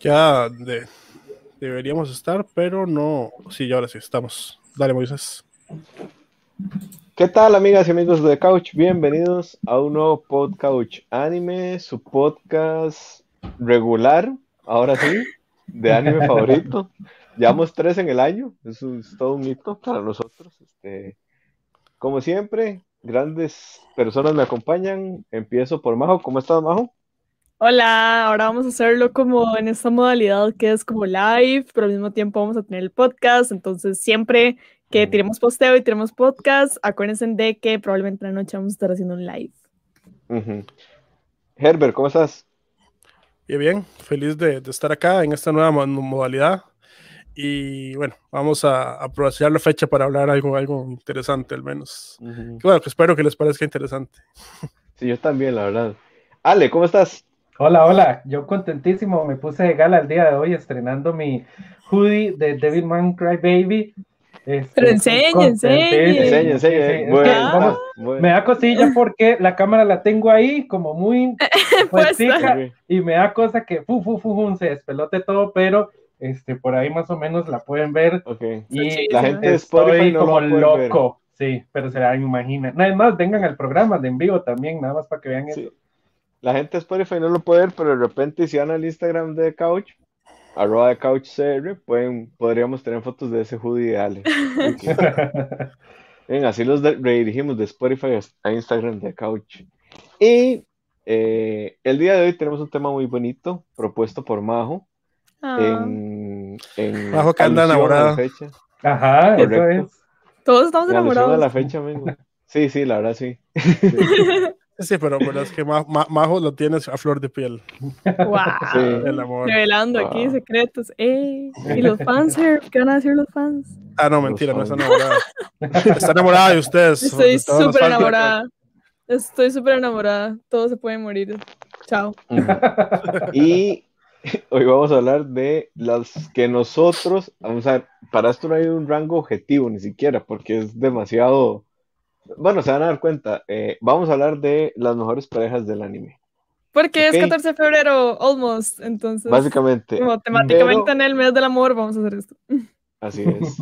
Ya deberíamos estar, pero no. Sí, ahora sí estamos. Dale, Moisés. ¿Qué tal, amigas y amigos de Couch? Bienvenidos a un nuevo podcast anime, su podcast regular, ahora sí, de anime favorito. Llevamos tres en el año, es todo un hito para nosotros. Este, como siempre, grandes personas me acompañan. Empiezo por Majo. ¿Cómo estás, Majo? Hola, ahora vamos a hacerlo como en esta modalidad que es como live, pero al mismo tiempo vamos a tener el podcast, entonces siempre que tiremos posteo y tiremos podcast, acuérdense de que probablemente la noche vamos a estar haciendo un live. Herbert, ¿cómo estás? Bien, bien, feliz de, estar acá en esta nueva modalidad y bueno, vamos a aprovechar la fecha para hablar algo, algo interesante al menos. Bueno, que espero que les parezca interesante. Sí, yo también, la verdad. Ale, ¿cómo estás? Hola, hola, yo contentísimo, me puse de gala el día de hoy estrenando mi hoodie de Devilman Cry Baby. Este, Pero enseñe, enseñe. Enseñe, Me da cosilla porque la cámara la tengo ahí como muy fuertica y me da cosa que fu, fu, fu, se despelote todo, pero este, por ahí más o menos la pueden ver. Y la gente estoy como loco. Sí, pero se la imaginan. Nada más, vengan al programa de en vivo también, nada más para que vean eso. La gente de Spotify no lo puede ver, pero de repente si van al Instagram de Couch, arroba de CouchCR, pueden, podríamos tener fotos de ese hoodie de Ale. Bien, así los redirigimos de Spotify a Instagram de Couch. Y eh, el día de hoy tenemos un tema muy bonito, propuesto por Majo. Ah. En, Majo que anda enamorada. Ajá, eso es. Todos estamos enamorados. la fecha, amigo. Sí, sí, la verdad sí. Sí, pero, es que Majo lo tienes a flor de piel. Wow. Revelando aquí secretos. Eh, ¿Y los fans, ¿Qué van a decir los fans? Ah, no, mentira, no está enamorada. está enamorada de ustedes. Estoy súper enamorada. Estoy súper enamorada. Todos se pueden morir. Chao. y hoy vamos a hablar de las que nosotros, vamos a ver, para esto no hay un rango objetivo ni siquiera, porque es demasiado bueno, se van a dar cuenta. Eh, vamos a hablar de las mejores parejas del anime. Porque es 14 de febrero, almost. Entonces, básicamente. Como temáticamente en el mes del amor, vamos a hacer esto. Así es.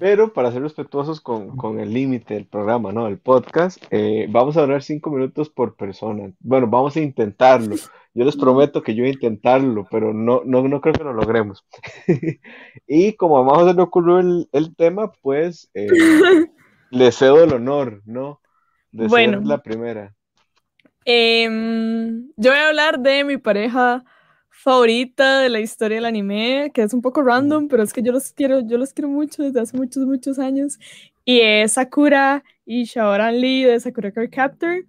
Pero para ser respetuosos con, con el límite del programa, ¿no? El podcast, eh, vamos a hablar cinco minutos por persona. Bueno, vamos a intentarlo. Yo les prometo que yo voy a intentarlo, pero no, no, no creo que lo logremos. y como vamos a le ocurrió el, el tema, pues eh, le cedo el honor, ¿no? De bueno, ser la primera. Em, yo voy a hablar de mi pareja favorita de la historia del anime, que es un poco random, pero es que yo los quiero, yo los quiero mucho desde hace muchos, muchos años. Y es Sakura y Shaoran Lee de Sakura Card Captor.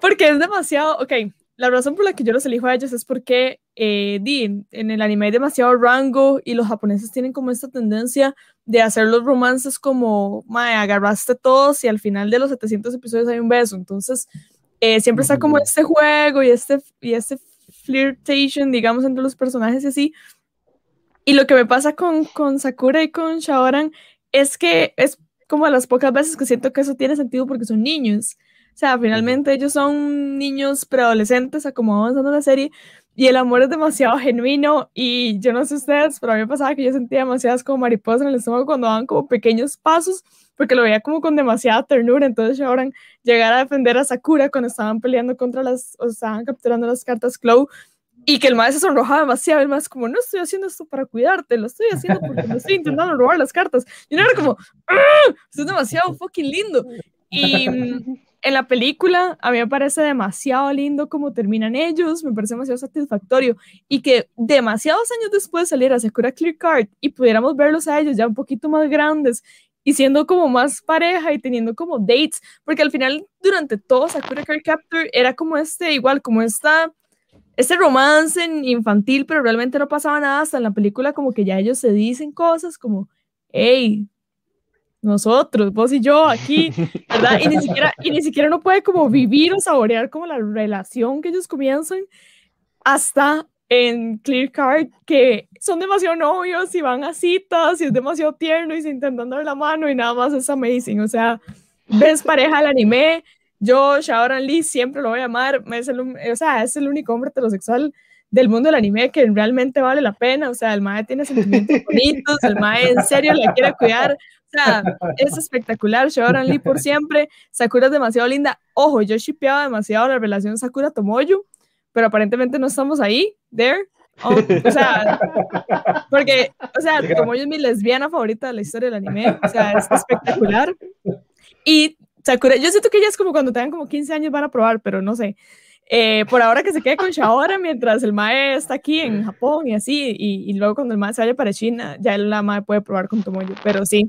Porque es demasiado, ok, la razón por la que yo los elijo a ellos es porque eh, en el anime hay demasiado rango y los japoneses tienen como esta tendencia de hacer los romances como, mae, agarraste todos y al final de los 700 episodios hay un beso. Entonces, eh, siempre está como este juego y este, y este flirtation, digamos, entre los personajes y así. Y lo que me pasa con, con Sakura y con Shaoran es que es como a las pocas veces que siento que eso tiene sentido porque son niños. O sea, finalmente ellos son niños preadolescentes a como avanzando la serie y el amor es demasiado genuino y yo no sé ustedes, pero a mí me pasaba que yo sentía demasiadas como mariposas en el estómago cuando daban como pequeños pasos porque lo veía como con demasiada ternura, entonces ahora llegar a defender a Sakura cuando estaban peleando contra las, o estaban capturando las cartas Clow y que el maestro se sonrojaba demasiado, el maestro como, no estoy haciendo esto para cuidarte, lo estoy haciendo porque me estoy intentando robar las cartas. Y uno era como, ¡Ah! esto es demasiado fucking lindo. Y en la película a mí me parece demasiado lindo cómo terminan ellos, me parece demasiado satisfactorio y que demasiados años después saliera Sakura Clear Card y pudiéramos verlos a ellos ya un poquito más grandes y siendo como más pareja y teniendo como dates, porque al final durante todo Sakura Card Capture era como este, igual como esta, este romance infantil, pero realmente no pasaba nada hasta en la película como que ya ellos se dicen cosas como, hey, nosotros, vos y yo aquí, ¿verdad? Y ni siquiera, y ni siquiera uno puede como vivir o saborear como la relación que ellos comienzan hasta en Clear Card, que son demasiado novios y van a citas y es demasiado tierno y se intentan dar la mano y nada más es amazing. O sea, ves pareja del anime, yo, Shaoran Lee, siempre lo voy a amar, es el, o sea, es el único hombre heterosexual del mundo del anime que realmente vale la pena. O sea, el Mae tiene sentimientos bonitos, el Mae en serio la quiere cuidar. Sea, es espectacular. Shaoran Lee por siempre. Sakura es demasiado linda. Ojo, yo shipeaba demasiado la relación Sakura-Tomoyo, pero aparentemente no estamos ahí. There. Oh, o sea, porque, o sea, Tomoyo es mi lesbiana favorita de la historia del anime. O sea, es espectacular. Y Sakura, yo siento que ella es como cuando tengan como 15 años van a probar, pero no sé. Eh, por ahora que se quede con Shaora mientras el Mae está aquí en Japón y así, y, y luego cuando el Mae se vaya para China, ya la Mae puede probar con Tomoyo, pero sí,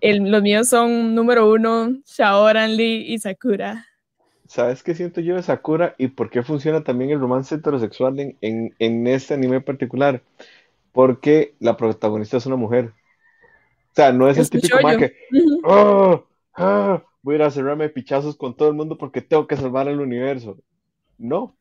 el, los míos son número uno, Shaoran Lee y Sakura. ¿Sabes qué siento yo de Sakura y por qué funciona también el romance heterosexual en, en, en este anime particular? Porque la protagonista es una mujer. O sea, no es, el típico Mae que, oh, ah, voy a ir a cerrarme pichazos con todo el mundo porque tengo que salvar el universo. No,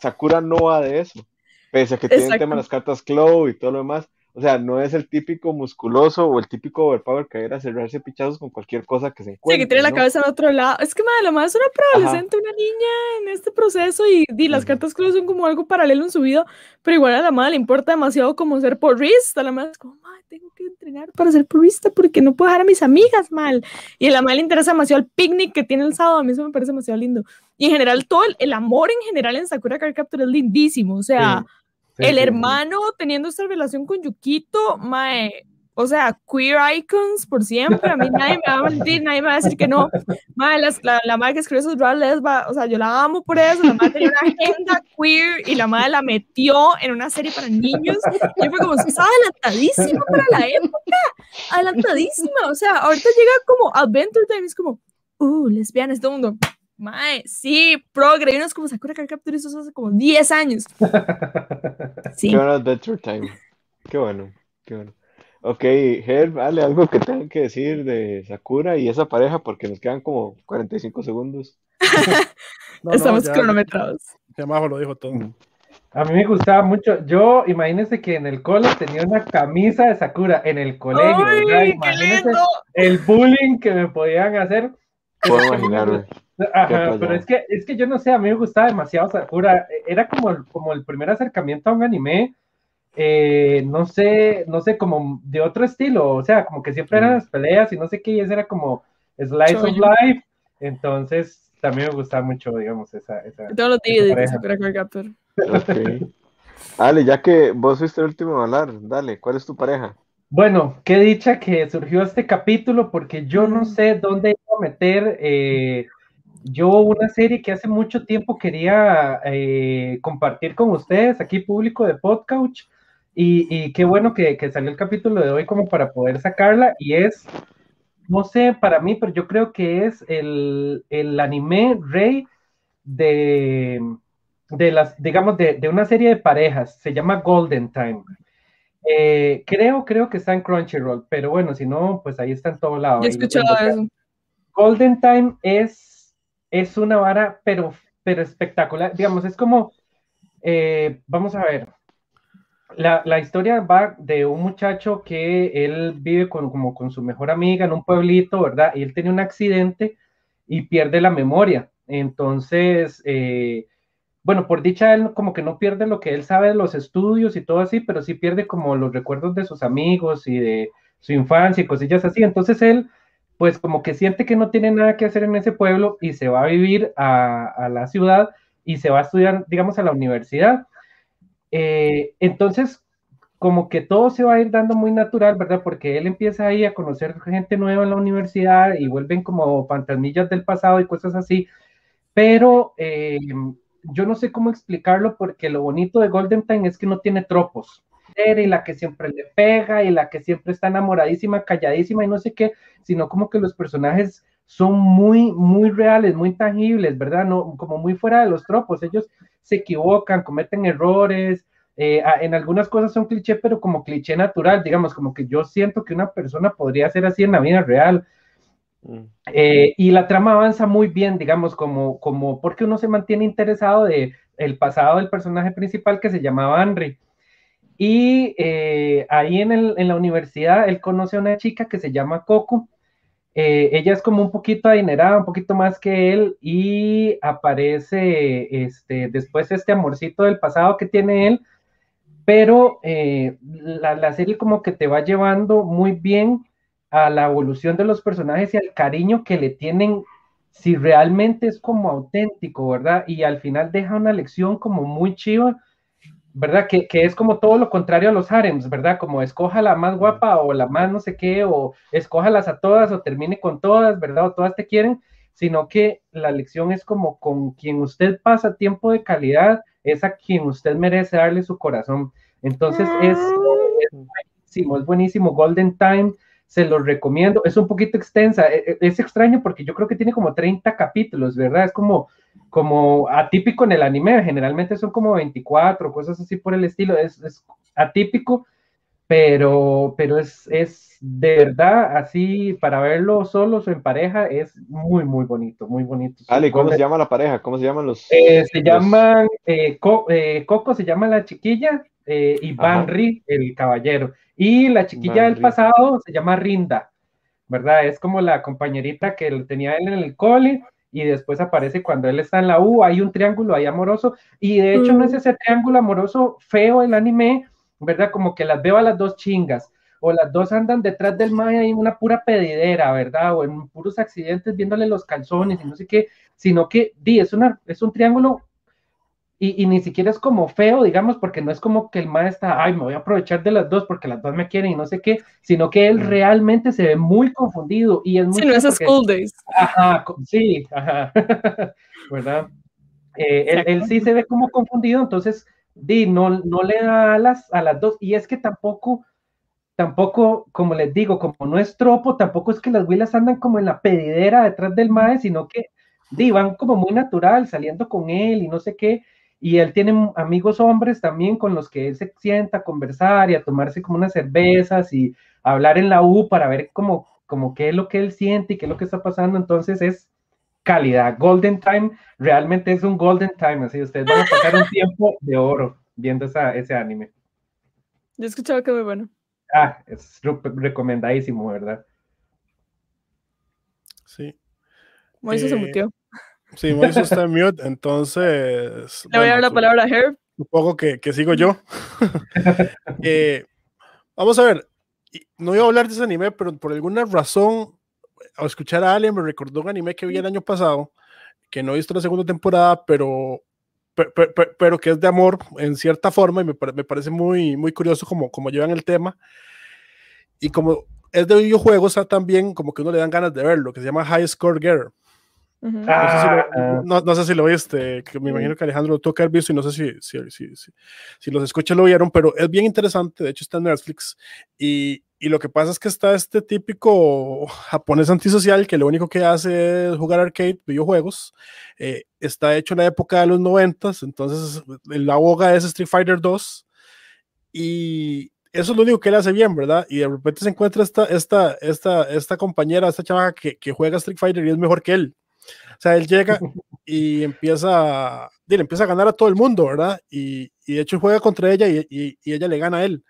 Sakura no va de eso. Pese a que tiene tema las cartas Claw y todo lo demás, o sea, no es el típico musculoso o el típico overpower que era cerrarse pichazos con cualquier cosa que se encuentre. Sí, que tiene la cabeza en otro lado. Es que, madre, la madre es una preadolescente, una niña en este proceso y, y las cartas Claw son como algo paralelo en su vida, pero igual a la madre le importa demasiado como ser porrista. La madre es como, madre, tengo que entrenar para ser porrista porque no puedo dejar a mis amigas mal. Y a la madre le interesa demasiado el picnic que tiene el sábado. A mí eso me parece demasiado lindo. Y en general, todo el, amor en general en Sakura Card Captor es lindísimo. O sea, el hermano teniendo esta relación con Yukito, mae, o sea, queer icons por siempre. A mí nadie me va a mentir, nadie me va a decir que no. Mae, la, la madre que escribió esos draft lesba, o sea, yo la amo por eso. La madre tenía una agenda queer y la madre la metió en una serie para niños. Y yo fue como, estaba adelantadísima para la época. Adelantadísima. O sea, ahorita llega como Adventure Time, es como, uh, lesbianas, todo el mundo Mae, sí, progre. Y unos como Sakura Card Captor eso hace como 10 años. Sí. Qué bueno Adventure Time. Qué bueno, qué bueno. Ok, Herb, dale algo que tengan que decir de Sakura y esa pareja porque nos quedan como 45 segundos. Estamos cronometrados. Ya abajo lo dijo todo. A mí me gustaba mucho. Yo, imagínense que en el cole tenía una camisa de Sakura en el colegio. ¡Ay, Imagínense el bullying que me podían hacer. Puedo imaginarme. Ajá, pero es que, es que yo no sé, a mí me gustaba demasiado Sakura. Era como el, como el primer acercamiento a un anime. Eh, no sé, no sé, como de otro estilo, o sea, como que siempre eran las peleas y no sé qué, y ese era como Slice of Life, entonces también me gustaba mucho, digamos, esa. esa Todos los días de Sakura Captor. Ok. Dale, ya que vos fuiste el último a hablar, dale, ¿cuál es tu pareja? Bueno, qué dicha que surgió este capítulo, porque yo no sé dónde iba a meter. Eh, yo una serie que hace mucho tiempo quería eh, compartir con ustedes, aquí público de Podcouch, y, y qué bueno que, que, salió el capítulo de hoy como para poder sacarla, y es, no sé, para mí, pero yo creo que es el, el anime rey de, de las, digamos, de, de, una serie de parejas, se llama Golden Time. Eh, creo, creo que está en Crunchyroll, pero bueno, si no, pues ahí está en todo lado. He escuchado eso. Golden Time es es una vara, pero, pero espectacular. Digamos, es como, eh, vamos a ver, la, la, historia va de un muchacho que él vive con, como con su mejor amiga en un pueblito, ¿verdad? Y él tiene un accidente y pierde la memoria. Entonces, eh, bueno, por dicha, él como que no pierde lo que él sabe de los estudios y todo así, pero sí pierde como los recuerdos de sus amigos y de su infancia y cosillas así. Entonces él pues como que siente que no tiene nada que hacer en ese pueblo y se va a vivir a, la ciudad y se va a estudiar, digamos, a la universidad. Eh, entonces, como que todo se va a ir dando muy natural, ¿verdad? Porque él empieza ahí a conocer gente nueva en la universidad y vuelven como fantasmillas del pasado y cosas así, pero eh, yo no sé cómo explicarlo porque lo bonito de Golden Time es que no tiene tropos y la que siempre le pega y la que siempre está enamoradísima, calladísima y no sé qué, sino como que los personajes son muy, muy reales, muy tangibles, ¿verdad? No, como muy fuera de los tropos, ellos se equivocan, cometen errores, eh, en algunas cosas son cliché, pero como cliché natural, digamos, como que yo siento que una persona podría ser así en la vida real. Mm. Eh, y la trama avanza muy bien, digamos, como, como porque uno se mantiene interesado de el pasado del personaje principal que se llamaba Henry. Y eh, ahí en, el, en, la universidad él conoce a una chica que se llama Coco eh, ella es como un poquito adinerada, un poquito más que él, y aparece este, después este amorcito del pasado que tiene él, pero eh, la, la, serie como que te va llevando muy bien a la evolución de los personajes y al cariño que le tienen, si realmente es como auténtico, ¿verdad? Y al final deja una lección como muy chiva ¿verdad? Que, es como todo lo contrario a los harems, ¿verdad? Como escoja la más guapa o la más no sé qué, o escójalas a todas o termine con todas, ¿verdad? O todas te quieren, sino que la lección es como con quien usted pasa tiempo de calidad, es a quien usted merece darle su corazón. Entonces es, es buenísimo, es buenísimo. Golden Time, se los recomiendo. Es un poquito extensa, e, e, es extraño porque yo creo que tiene como 30 capítulos, ¿verdad? Es como como atípico en el anime, generalmente son como 24, cosas así por el estilo, es, atípico, pero, pero es, es de verdad así para verlo solos o en pareja, es muy, muy bonito, muy bonito. Ale, ¿cómo se llama la pareja? ¿Cómo se llaman los? Eh, se llaman, eh, eh, Coco se llama la chiquilla y Banri el caballero. Y la chiquilla del pasado se llama Rinda, ¿verdad? Es como la compañerita que tenía él en el cole y después aparece cuando él está en la U, hay un triángulo ahí amoroso, y de hecho no es mm. ese triángulo amoroso feo el anime, ¿verdad? Como que las veo a las dos chingas, o las dos andan detrás del mae en una pura pedidera, ¿verdad? O en puros accidentes viéndole los calzones y no sé qué, sino que, di, es, una, es un triángulo y, ni siquiera es como feo, digamos, porque no es como que el mae está, ay, me voy a aprovechar de las dos porque las dos me quieren y no sé qué, sino que él realmente se ve muy confundido y es muy... Sí, no es School Days. Ajá, sí, ajá, ¿verdad? Eh, él, sí se ve como confundido, entonces, di, no, no le da alas a las dos y es que tampoco tampoco, como les digo, como no es tropo, tampoco es que las huilas andan como en la pedidera detrás del mae, sino que di, van como muy natural, saliendo con él y no sé qué, y él tiene amigos hombres también con los que él se sienta a conversar y a tomarse como unas cervezas y hablar en la U para ver como, como qué es lo que él siente y qué es lo que está pasando. Entonces es calidad. Golden Time realmente es un Golden Time, así ustedes van a pasar un tiempo de oro viendo esa, ese anime. Yo he escuchado que muy bueno. Ah, es recomendadísimo, ¿verdad? Sí. Moisés se eh, mutió. Sí, Moisés está en mute, entonces. Le voy a dar la palabra a Herb. Un poco que, que sigo yo. Eh, vamos a ver, no iba a hablar de ese anime, pero por alguna razón, al escuchar a Ale, me recordó un anime que vi el año pasado, que no he visto la segunda temporada, pero, pero, que es de amor en cierta forma y me, me parece muy, muy curioso como, como llevan el tema. Y como es de videojuegos, también como que uno le dan ganas de verlo, que se llama High Score Girl no, sé si lo, viste, que me imagino que Alejandro lo tuvo que haber visto y no sé si, si, si, si, los escuchas lo vieron, pero es bien interesante, de hecho está en Netflix y, y, lo que pasa es que está este típico japonés antisocial que lo único que hace es jugar arcade, videojuegos, eh, está hecho en la época de los noventas, entonces la boga es Street Fighter 2 y eso es lo único que él hace bien, ¿verdad? Y de repente se encuentra esta, esta, esta, esta compañera, esta chava que, que juega Street Fighter y es mejor que él. O sea, él llega y empieza, dile, empieza a ganar a todo el mundo, ¿verdad? Y, y de hecho juega contra ella y, y, ella le gana a él.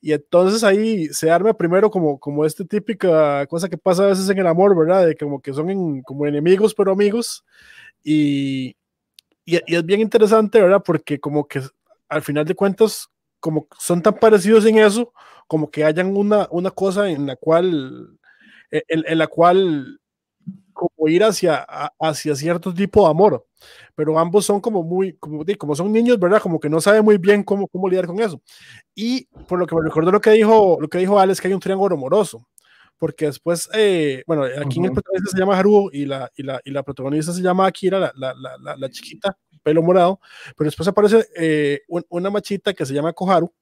Y entonces ahí se arma primero como, como esta típica cosa que pasa a veces en el amor, ¿verdad? De como que son como enemigos, pero amigos. Y, y, es bien interesante, ¿verdad? Porque como que al final de cuentas, como son tan parecidos en eso, como que hayan una, una cosa en la cual, en, en la cual como ir hacia, hacia cierto tipo de amor, pero ambos son como muy, como, como son niños, ¿verdad? Como que no saben muy bien cómo, cómo lidiar con eso. Y por lo que me recuerdo lo que dijo, lo que dijo Alex, que hay un triángulo amoroso, porque después, eh, bueno, aquí en el protagonista se llama Haruo y la, y la, y la protagonista se llama Akira, la, la, la, la chiquita, pelo morado, pero después aparece eh, una machita que se llama Koharu,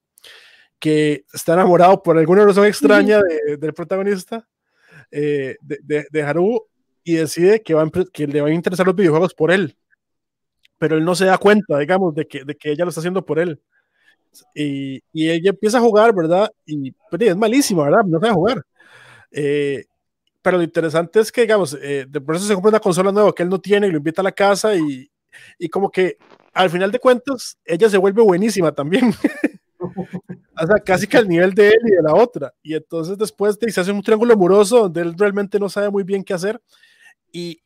que está enamorado por alguna razón extraña del protagonista, eh, de, de, de Haru, y decide que, va que le van a interesar los videojuegos por él. Pero él no se da cuenta, digamos, de que, de que ella lo está haciendo por él. Y, ella empieza a jugar, ¿verdad? Y pues, es malísima, ¿verdad? No sabe jugar. Eh, pero lo interesante es que, digamos, eh, de por eso se compra una consola nueva que él no tiene y lo invita a la casa y, y como que al final de cuentas ella se vuelve buenísima también. o sea, casi que al nivel de él y de la otra. Y entonces después de, se hace un triángulo amoroso donde él realmente no sabe muy bien qué hacer y,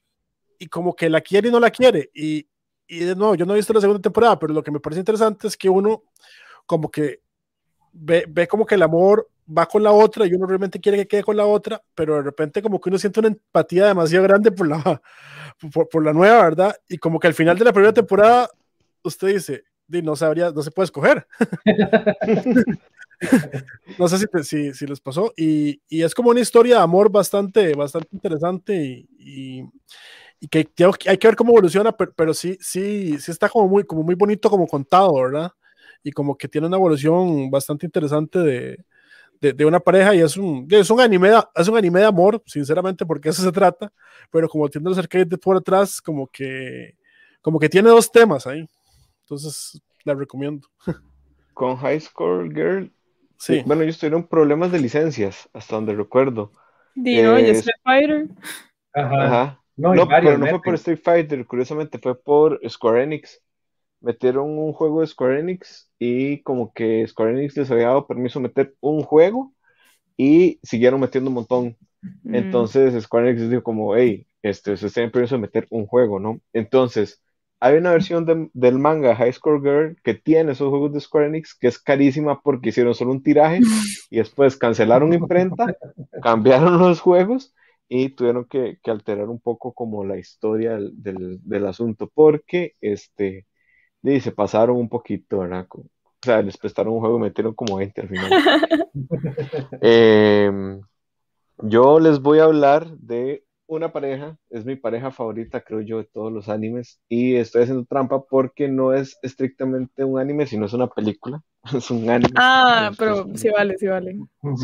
y como que la quiere y no la quiere. Y, y de nuevo, yo no he visto la segunda temporada, pero lo que me parece interesante es que uno como que ve, ve como que el amor va con la otra y uno realmente quiere que quede con la otra, pero de repente como que uno siente una empatía demasiado grande por la, por, por la nueva, ¿verdad? Y como que al final de la primera temporada usted dice, no sabría, no se puede escoger. no sé si, si, si, les pasó. Y, y, es como una historia de amor bastante, bastante interesante y, y, que hay que ver cómo evoluciona, pero, pero, sí, sí, sí está como muy, como muy bonito como contado, ¿verdad? Y como que tiene una evolución bastante interesante de, de, una pareja y es un, es un anime es un anime de amor, sinceramente, porque eso se trata, pero como tiene los arcades de por atrás, como que como que tiene dos temas ahí. Entonces, la recomiendo. Con High Score Girl, sí. Bueno, ellos tuvieron problemas de licencias, hasta donde recuerdo. Dino, eh, Street Fighter. Ajá. Ajá. No, pero no fue por Street Fighter, curiosamente fue por Square Enix. Metieron un juego de Square Enix y como que Square Enix les había dado permiso meter un juego y siguieron metiendo un montón. Mm. Entonces Square Enix dijo como, hey, este, se tienen permiso de meter un juego, ¿no? Entonces, hay una versión del manga High Score Girl que tiene esos juegos de Square Enix que es carísima porque hicieron solo un tiraje y después cancelaron imprenta, cambiaron los juegos y tuvieron que, alterar un poco como la historia del, asunto porque este y se pasaron un poquito, ¿verdad? O sea, les prestaron un juego y metieron como 20 al final. Em, yo les voy a hablar de una pareja, es mi pareja favorita, creo yo, de todos los animes, y estoy haciendo trampa porque no es estrictamente un anime, sino es una película, es un anime. Ah, pero sí vale, sí vale.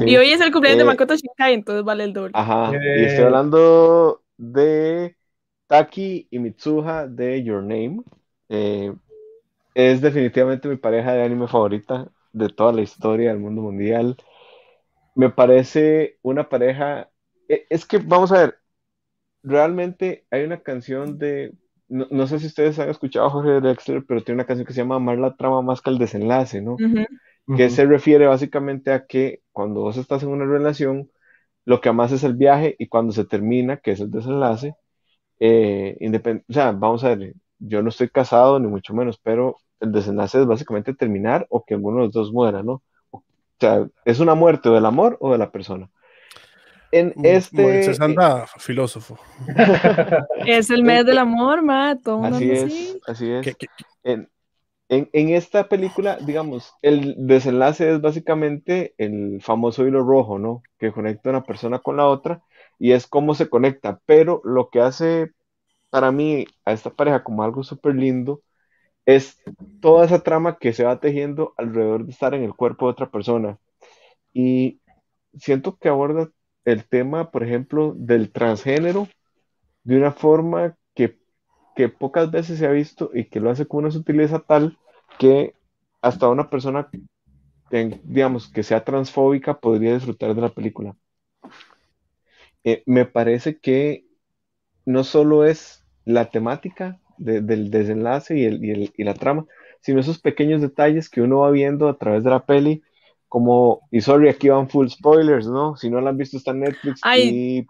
Y hoy es el cumpleaños de eh, Makoto Shinkai, entonces vale el doble. Ajá, y estoy hablando de Taki y Mitsuha de Your Name. Eh, es definitivamente mi pareja de anime favorita de toda la historia del mundo mundial. Me parece una pareja... Es que, vamos a ver, realmente hay una canción de, no, sé si ustedes han escuchado a Jorge Drexler, pero tiene una canción que se llama Amar la trama más que el desenlace, ¿no? Que se refiere básicamente a que cuando vos estás en una relación, lo que amas es el viaje y cuando se termina, que es el desenlace, eh, o sea, vamos a ver, yo no estoy casado ni mucho menos, pero el desenlace es básicamente terminar o que uno de los dos muera, ¿no? O sea, es una muerte o del amor o de la persona en este. anda filósofo. es el mes del amor, Mato. Así es, así es. En, esta película, digamos, el desenlace es básicamente el famoso hilo rojo, ¿no? Que conecta una persona con la otra y es cómo se conecta. Pero lo que hace para mí a esta pareja como algo súper lindo es toda esa trama que se va tejiendo alrededor de estar en el cuerpo de otra persona. Y siento que aborda el tema, por ejemplo, del transgénero de una forma que, pocas veces se ha visto y que lo hace con una sutileza tal que hasta una persona, digamos, que sea transfóbica podría disfrutar de la película. Eh, me parece que no solo es la temática del desenlace y, el, y la trama, sino esos pequeños detalles que uno va viendo a través de la peli como, y sorry, aquí van full spoilers, ¿no? Si no la han visto está en Netflix y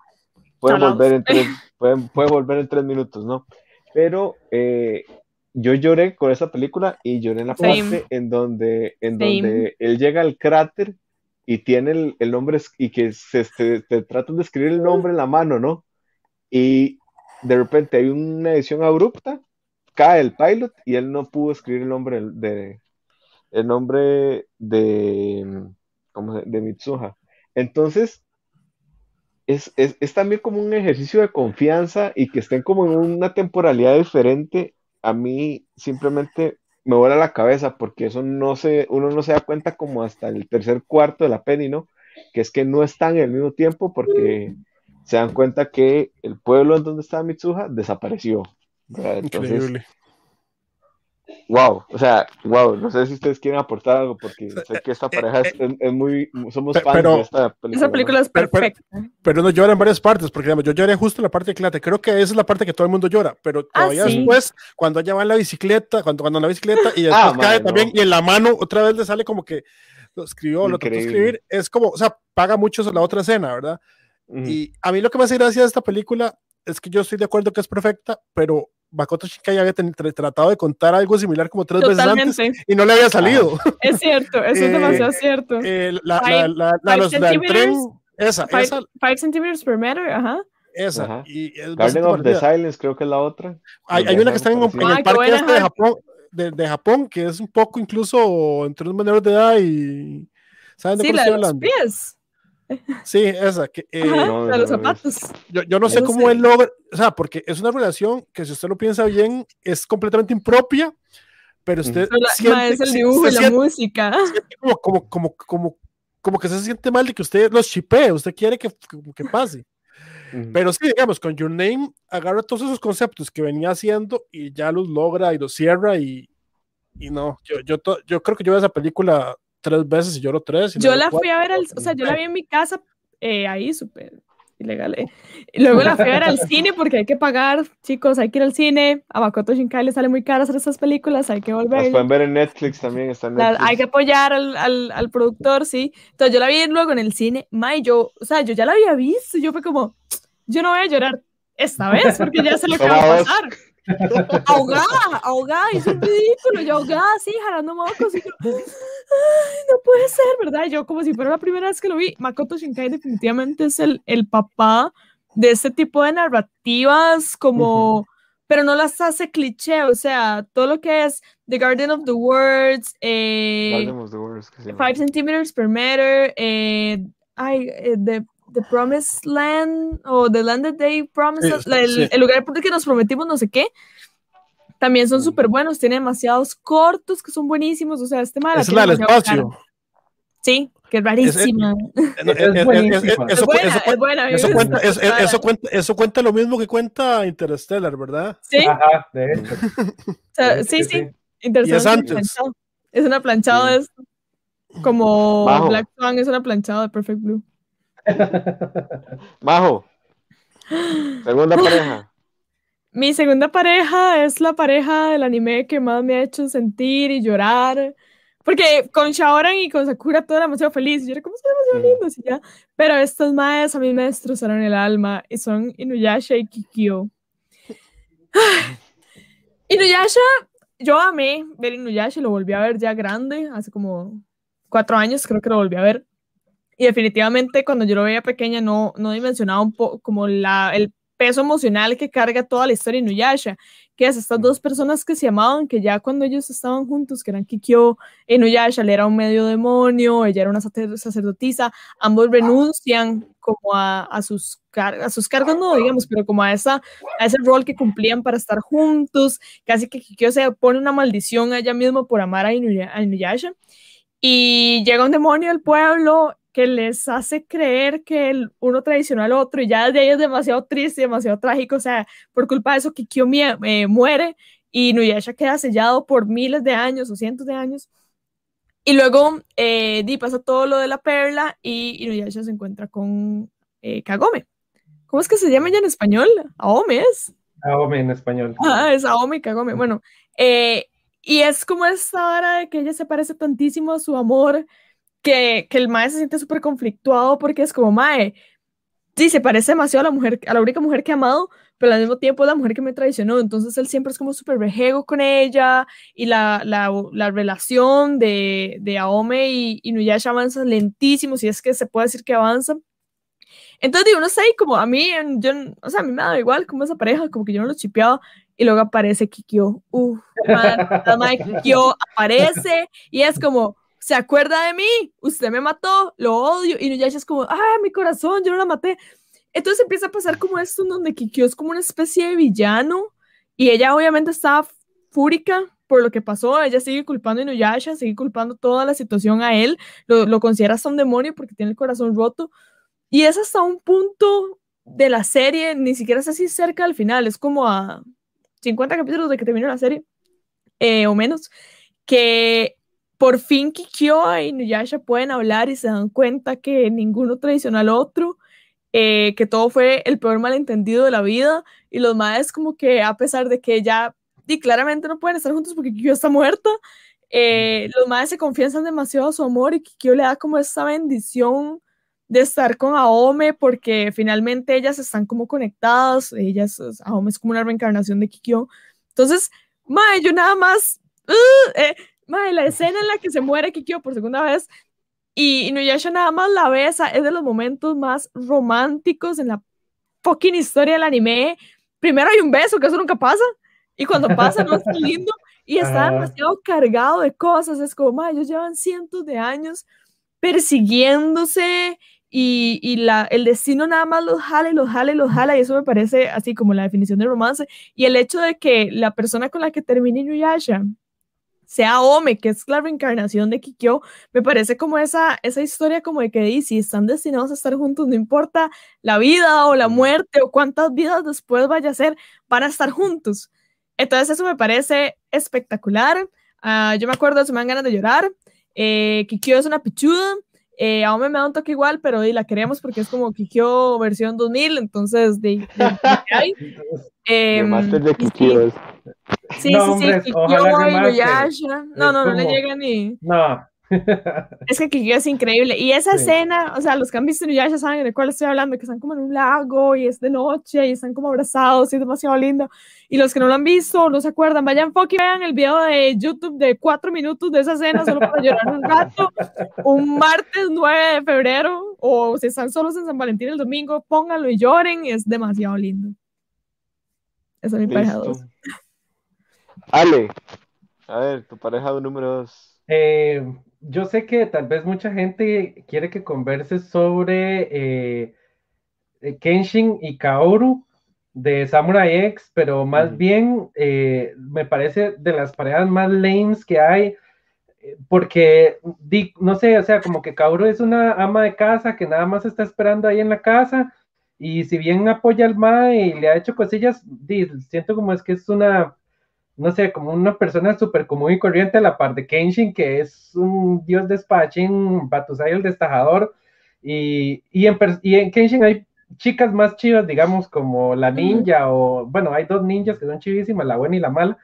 pueden volver, en tres, pueden, volver en tres minutos, ¿no? Pero eh, yo lloré con esa película y lloré en la parte en donde, en donde él llega al cráter y tiene el, nombre y que se, se, trata de escribir el nombre en la mano, ¿no? Y de repente hay una edición abrupta, cae el pilot y él no pudo escribir el nombre de, el nombre de, de Mitsuha. Entonces, es, también como un ejercicio de confianza y que estén como en una temporalidad diferente. A mí simplemente me vuela la cabeza porque eso no se, uno no se da cuenta como hasta el tercer cuarto de la peli, ¿no? Que es que no están en el mismo tiempo porque se dan cuenta que el pueblo en donde estaba Mitsuha desapareció. Increíble wow, o sea, wow, no sé si ustedes quieren aportar algo porque sé que esta pareja es, es, muy, somos fans de esta película. Esa película es perfecta. Pero, no llora en varias partes, porque digamos, yo lloré justo en la parte de Clate, creo que esa es la parte que todo el mundo llora, pero ah, todavía después, cuando ella va en la bicicleta, cuando, cuando en la bicicleta y después ah, cae también, y en la mano otra vez le sale como que lo escribió, lo trató de escribir, es como, o sea, paga mucho la otra escena, ¿verdad? Y a mí lo que me hace gracia de esta película es que yo estoy de acuerdo que es perfecta, pero Makoto Shinkai había tratado de contar algo similar como tres veces antes y no le había salido. Es cierto, eso es demasiado cierto. la, la, la, la, los del tren, esa, five, esa. Five centimeters per meter, ajá. Esa. Y es Garden of the Silence, creo que es la otra. Hay, hay una que está en, en el parque este de Japón, de, de, Japón, que es un poco incluso entre los menores de edad y. ¿Saben de sí, qué la estoy de los hablando? pies. Sí, esa. Que, eh, Ajá, no, de los zapatos. yo, yo no sé cómo sí. él logra, o sea, porque es una relación que si usted lo piensa bien, es completamente impropia, pero usted Pero la- siente, ma, es el dibujo y la siente música. como, como, como, como, como que se siente mal de que usted los chipee, usted quiere que, que pase. Pero sí, digamos, con Your Name agarra todos esos conceptos que venía haciendo y ya los logra y los cierra y, y no, yo, yo, to- yo creo que yo veo esa película tres veces y lloro tres. y Yo la fui cuatro. a ver, al, o sea, yo la vi en mi casa, eh, ahí súper ilegal. eh. Y luego la fui a ver al cine porque hay que pagar, chicos, hay que ir al cine. A Makoto Shinkai le sale muy caro hacer estas películas, hay que Las volver. pueden ver en Netflix también, está en La- Netflix. hay que apoyar al, al, al productor, sí. Entonces yo la vi luego en el cine, May, yo, o sea, yo ya la había visto, yo fue como, yo no voy a llorar esta vez porque ya sé lo que va a dos. Ahogada, ahogada, es un ridículo, yo ahogada así, jalando mocos, y yo, ay, no puede ser, ¿verdad? Yo como si fuera la primera vez que lo vi, Makoto Shinkai definitivamente es el, el papá de este tipo de narrativas como, pero no las hace cliché, o sea, todo lo que es The Garden of the Words, eh, Garden of the Worlds, que se llama. 5 centimeters per meter, eh, ay, eh, the, the Promised Land, o The Land that They Promised, Sí, la- el, sí. el lugar que nos prometimos no sé qué, también son Mm. súper buenos, tiene demasiados cortos que son buenísimos, o sea, este mal es la del espacio. Sí, que es rarísima. Es Eso, es cuenta, es- es- lo mismo que cuenta Interstellar, ¿verdad? Sí, Ajá, de hecho. o sea, de sí, hecho, sí, interesante. antes. planchado. Es una planchada Sí. de esto. Como Bajo. Black Swan es una planchada de Perfect Blue. Majo, segunda pareja. Mi segunda pareja es la pareja del anime que más me ha hecho sentir y llorar. Porque con Shaoran y con Sakura todo era demasiado feliz. y Yo era como, demasiado lindos y ya. Pero estos maes a mí me destrozaron el alma y son Inuyasha y Kikyo. Inuyasha, yo amé ver Inuyasha y lo volví a ver ya grande, hace como cuatro años creo que lo volví a ver. Y definitivamente cuando yo lo veía pequeña no, no dimensionaba un poco como la, el peso emocional que carga toda la historia de Inuyasha, que es estas dos personas que se amaban, que ya cuando ellos estaban juntos, que eran Kikyo e Inuyasha, él era un medio demonio, ella era una sacer- sacerdotisa, ambos renuncian como a, a sus, car- a sus cargos, no digamos, pero como a, esa, a ese rol que cumplían para estar juntos, casi que Kikyo se pone una maldición a ella misma por amar a, Inuya- a Inuyasha, y llega un demonio del pueblo que les hace creer que el uno traiciona al otro y ya desde ahí es demasiado triste, demasiado trágico, o sea, por culpa de eso Kikyo mie- eh, muere y Nuyasha queda sellado por miles de años o cientos de años. Y luego eh, di, pasa todo lo de la perla y Inuyasha se encuentra con eh, Kagome. ¿Cómo es que se llama ella en español? Aome es. Aome en español. Ah, es Aome y Kagome. Bueno, eh, y es como esta hora de que ella se parece tantísimo a su amor que, que el mae se siente súper conflictuado porque es como, mae, sí, se parece demasiado a la mujer, a la única mujer que ha amado, pero al mismo tiempo es la mujer que me traicionó. Entonces él siempre es como súper rejego con ella y la, la, la relación de, de Aome y, y Nuyasha avanza lentísimo, si es que se puede decir que avanza. Entonces, digo, no sé, como a mí, yo, o sea, a mí me igual como esa pareja, como que yo no lo chipeaba, y luego aparece Kikyo. Uf, man, la mae Kikyo aparece y es como, ¿se acuerda de mí? Usted me mató, lo odio. Y Nuyasha es como, ah, mi corazón, yo no la maté. Entonces empieza a pasar como esto, en donde Kikyo es como una especie de villano y ella obviamente está fúrica por lo que pasó. Ella sigue culpando a Inuyasha, sigue culpando toda la situación a él, lo, lo considera hasta un demonio porque tiene el corazón roto. Y es hasta un punto de la serie, ni siquiera es así cerca al final, es como a 50 capítulos de que termine la serie, eh, o menos, que por fin Kikyo y Inuyasha pueden hablar y se dan cuenta que ninguno traiciona al otro, eh, que todo fue el peor malentendido de la vida, y los maes como que a pesar de que ya y claramente no pueden estar juntos porque Kikyo está muerta, eh, los madres se confiesan demasiado a su amor y Kikyo le da como esta bendición de estar con Aome porque finalmente ellas están como conectadas, ellas, Aome es como una reencarnación de Kikyo. Entonces, mae, yo nada más, uh, eh, mae, la escena en la que se muere Kikyo por segunda vez y Inuyasha nada más la besa, es de los momentos más románticos en la fucking historia del anime. Primero hay un beso, que eso nunca pasa, y cuando pasa no es lindo, y está demasiado cargado de cosas, es como, mae, ellos llevan cientos de años persiguiéndose y, y, la, el destino nada más los jala y los jala y los jala y eso me parece así como la definición de romance y el hecho de que la persona con la que termine Inuyasha sea Ome, que es la reencarnación de Kikyo, me parece como esa, esa historia como de que si están destinados a estar juntos, no importa la vida o la muerte o cuántas vidas después vaya a ser, van a estar juntos. Entonces eso me parece espectacular. Uh, yo me acuerdo, se me dan ganas de llorar. Eh, Kikyo es una pichuda. Eh, aún me da un toque igual, pero y la queremos porque es como Kikyo versión 2000, entonces de, de, de hay. Eh, Master de Kikyo. Sí, no, sí, sí, Kikyo y No, no, no le llega ni. No, es que Kikyo es increíble. Y esa escena, o sea, los que han visto ya saben de cuál estoy hablando, que están como en un lago y es de noche y están como abrazados y es demasiado lindo. Y los que no lo han visto, no se acuerdan, vayan y vean el video de YouTube de cuatro minutos de esa escena solo para llorar un rato. Un martes 9 de febrero, o si están solos en San Valentín el domingo, pónganlo y lloren, es demasiado lindo. Esa es mi pareja 2. Ale, a ver, tu pareja número 2. Eh, yo sé que tal vez mucha gente quiere que converse sobre eh, eh, Kenshin y Kaoru de Samurai X, pero más bien eh, me parece de las parejas más lames que hay, porque no sé, o sea, como que Kaoru es una ama de casa que nada más está esperando ahí en la casa, y si bien apoya al Mae y le ha hecho cosillas, siento como es que es una no sé, como una persona súper común y corriente a la par de Kenshin, que es un dios despachín, Batusai el destajador, y, y, en, y en Kenshin hay chicas más chivas, digamos, como la ninja, o bueno, hay dos ninjas que son chivísimas, la buena y la mala,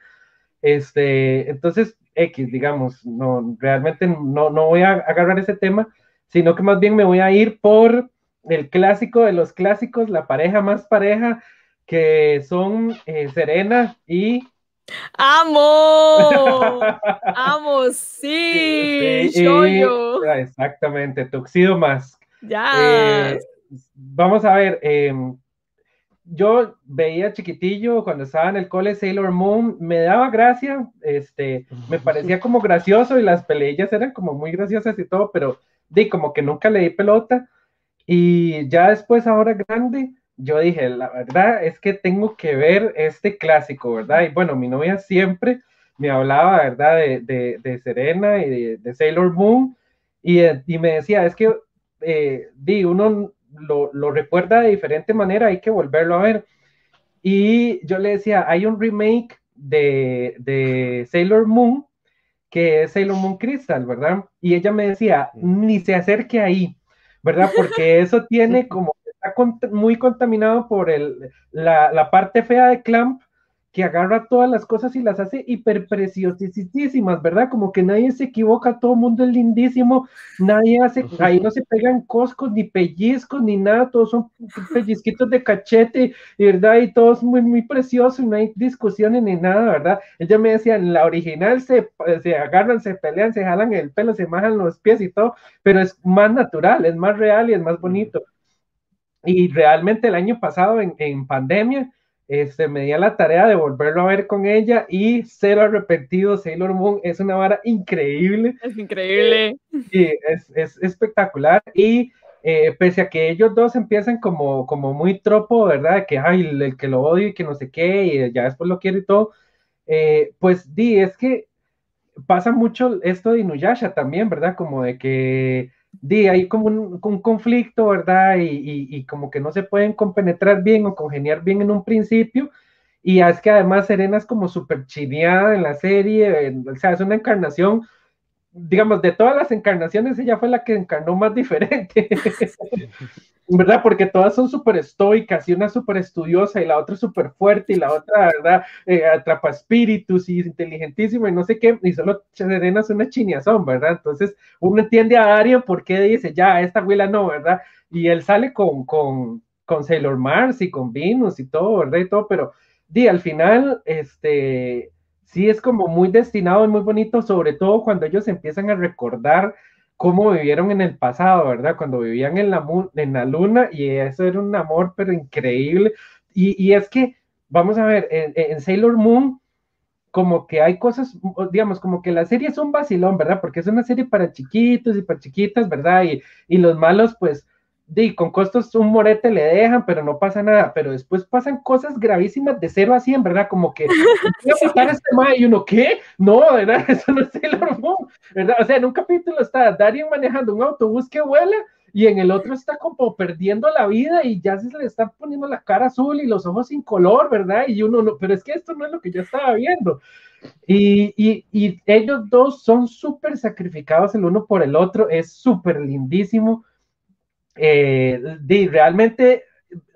este, entonces, X, digamos, no, realmente no, no voy a agarrar ese tema, sino que más bien me voy a ir por el clásico de los clásicos, la pareja más pareja, que son eh, Serena y Amo, amo, sí, yo. Exactamente, Tuxedo Mask. Ya. Eh, vamos a ver, em, yo veía chiquitillo cuando estaba en el cole Sailor Moon, me daba gracia, este, me parecía como gracioso y las peleas eran como muy graciosas y todo, pero di como que nunca le di pelota. Y ya después, ahora grande, yo dije, la verdad es que tengo que ver este clásico, ¿verdad? Y bueno, mi novia siempre me hablaba, ¿verdad? De, de, Serena y de, Sailor Moon, y, y, me decía, es que, eh, di, uno lo, lo, recuerda de diferente manera, hay que volverlo a ver. Y yo le decía, hay un remake de, de Sailor Moon, que es Sailor Moon Crystal, ¿verdad? Y ella me decía, ni se acerque ahí, ¿verdad? Porque eso tiene como está muy contaminado por el, la, la, parte fea de Clamp, que agarra todas las cosas y las hace hiper preciosísimas, ¿verdad? Como que nadie se equivoca, todo el mundo es lindísimo, nadie hace, ahí no se pegan coscos, ni pellizcos, ni nada, todos son pellizquitos de cachete, ¿verdad? Y todo es muy, muy precioso y no hay discusiones ni nada, ¿verdad? Ella me decía, en la original se, se agarran, se pelean, se jalan el pelo, se majan los pies y todo, pero es más natural, es más real y es más bonito. Y realmente el año pasado, en, en pandemia, este, me di a la tarea de volverlo a ver con ella y cero arrepentido. Sailor Moon es una vara increíble. Es increíble. Y es, es espectacular. Y eh, pese a que ellos dos empiezan como, como muy tropo, ¿verdad? Que hay el, que lo odio y que no sé qué, y ya después lo quiere y todo. Eh, pues di, es que pasa mucho esto de Inuyasha también, ¿verdad? Como de que di, hay como un, conflicto, ¿verdad? Y, como que no se pueden compenetrar bien o congeniar bien en un principio. Y es que además Serena es como súper chineada en la serie, o sea, es una encarnación, digamos, de todas las encarnaciones, ella fue la que encarnó más diferente. ¿verdad? Porque todas son súper estoicas y una súper estudiosa y la otra súper fuerte y la otra, ¿verdad? Eh, atrapa espíritus y inteligentísima y no sé qué, y solo Serena es una chiniazón, ¿verdad? Entonces uno entiende a Dario por qué dice, ya, esta abuela no, ¿verdad? Y él sale con, con, con Sailor Mars y con Venus y todo, ¿verdad? Y todo, pero, di, al final, este, sí es como muy destinado y muy bonito, sobre todo cuando ellos empiezan a recordar cómo vivieron en el pasado, ¿verdad? Cuando vivían en la, en la luna y eso era un amor, pero increíble. Y, es que, vamos a ver, en, Sailor Moon, como que hay cosas, digamos, como que la serie es un vacilón, ¿verdad? Porque es una serie para chiquitos y para chiquitas, ¿verdad? Y, y los malos, pues, di, con costos un morete le dejan, pero no pasa nada. Pero después pasan cosas gravísimas de 0 a 100, ¿verdad? Como que, voy a matar a este mae y uno, ¿qué? No, ¿verdad? Eso no es el Moon, ¿verdad? O sea, en un capítulo está Darien manejando un autobús que vuela y en el otro está como perdiendo la vida y ya se le está poniendo la cara azul y los ojos sin color, ¿verdad? Y uno, no, pero es que esto no es lo que yo estaba viendo. Y, y, y ellos dos son súper sacrificados el uno por el otro, es súper lindísimo eh, realmente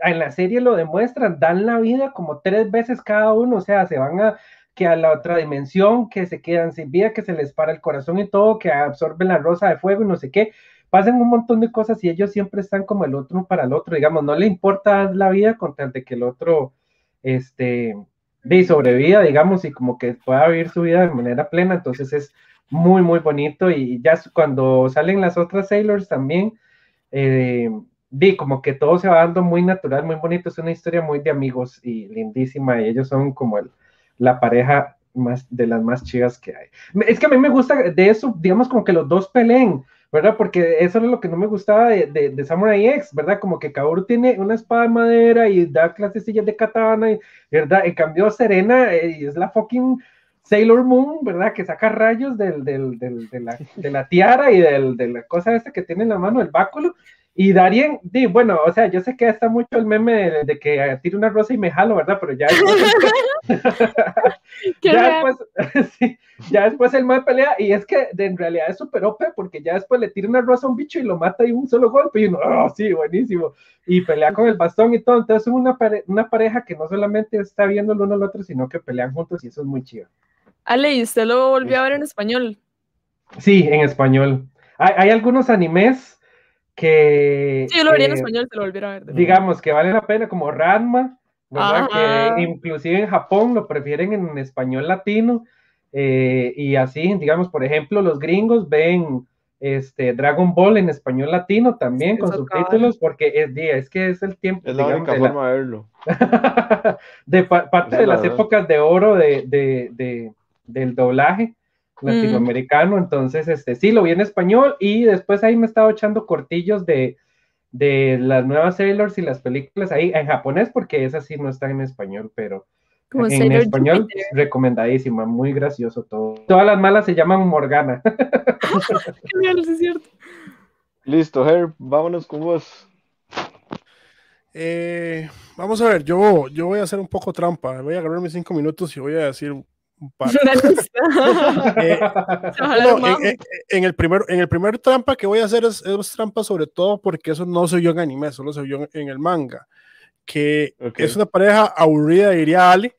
en la serie lo demuestran, dan la vida como tres veces cada uno, o sea, se van a que a la otra dimensión, que se quedan sin vida, que se les para el corazón y todo, que absorben la rosa de fuego y no sé qué, pasan un montón de cosas y ellos siempre están como el otro para el otro, digamos, no le importa la vida con tal de que el otro, este, de sobrevida, digamos, y como que pueda vivir su vida de manera plena, entonces es muy, muy bonito y ya cuando salen las otras Sailors también, eh, vi como que todo se va dando muy natural, muy bonito, es una historia muy de amigos y lindísima, y ellos son como el, la pareja más de las más chidas que hay. Es que a mí me gusta de eso, digamos como que los dos peleen, ¿verdad? Porque eso es lo que no me gustaba de, de, Samurai X, ¿verdad? Como que Kaoru tiene una espada de madera y da clasecillas de katana, ¿verdad? En cambio Serena eh, es la fucking Sailor Moon, ¿verdad? Que saca rayos del, del, del, de, la, de, la, tiara y de la cosa esta que tiene en la mano, el báculo. Y Darien, di, bueno, o sea, yo sé que está mucho el meme de, que tire una rosa y me jalo, ¿verdad? Pero ya después, ya, después sí, ya después el mal pelea y es que en realidad es súper OP porque ya después le tira una rosa a un bicho y lo mata y un solo golpe y uno, oh, sí, buenísimo. Y pelea con el bastón y todo. Entonces es una, una pareja que no solamente está viendo el uno al otro, sino que pelean juntos y eso es muy chido. Ale, ¿y usted lo volvió a ver en español? Sí, en español. Hay, algunos animes que... Sí, yo lo vería en español, se lo volviera a ver. Digamos que vale la pena, como Ranma, ¿verdad? Que inclusive en Japón lo prefieren en español latino. Eh, y así, digamos, por ejemplo, los gringos ven este Dragon Ball en español latino también con subtítulos porque es, es que es el tiempo es la única forma de verlo de parte de las épocas de oro de, de, del doblaje mm. latinoamericano, entonces este sí lo vi en español y después ahí me estaba echando cortillos de, de las nuevas Sailors y las películas ahí en japonés porque esas sí no están en español, pero en español recomendadísima, muy gracioso todo. Todas las malas se llaman Morgana. es cierto. Listo, Herb, vámonos con vos. Eh, vamos a ver, yo, yo voy a hacer un poco trampa. Voy a agarrar mis cinco minutos y voy a decir Eh, en, el primer, en el primer trampa que voy a hacer es, trampa sobre todo porque eso no se vio en anime, solo se vio en, el manga. Que es una pareja aburrida, diría Ali,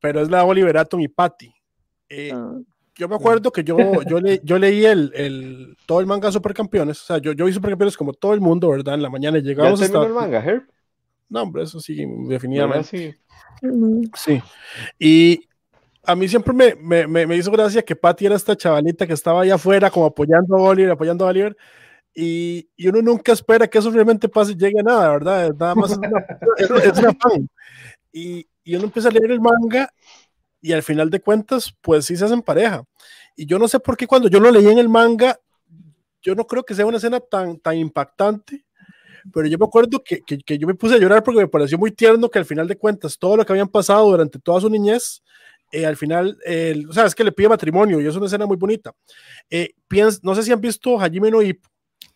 pero es la Oliver Atom y Patty. Eh, ah. Yo me acuerdo que yo, yo, yo leí el, el, todo el manga Supercampeones, o sea, yo, yo vi Supercampeones como todo el mundo, ¿verdad? En la mañana llegamos hasta... el manga, Herb? No, hombre, eso sí, definitivamente. Sí. Y a mí siempre me, me, me, hizo gracia que Patty era esta chavalita que estaba allá afuera como apoyando a Oliver, apoyando a Oliver, y, y, uno nunca espera que eso realmente pase y llegue a nada, ¿verdad? Nada más es una, es, una fan. Y, y, uno empieza a leer el manga y al final de cuentas, pues sí se hacen pareja. Y yo no sé por qué cuando yo lo leí en el manga, yo no creo que sea una escena tan, tan impactante, pero yo me acuerdo que, que, que yo me puse a llorar porque me pareció muy tierno que al final de cuentas todo lo que habían pasado durante toda su niñez, eh, al final, o sea, es que le pide matrimonio y es una escena muy bonita. Eh, no sé si han visto Hajime no Ippo.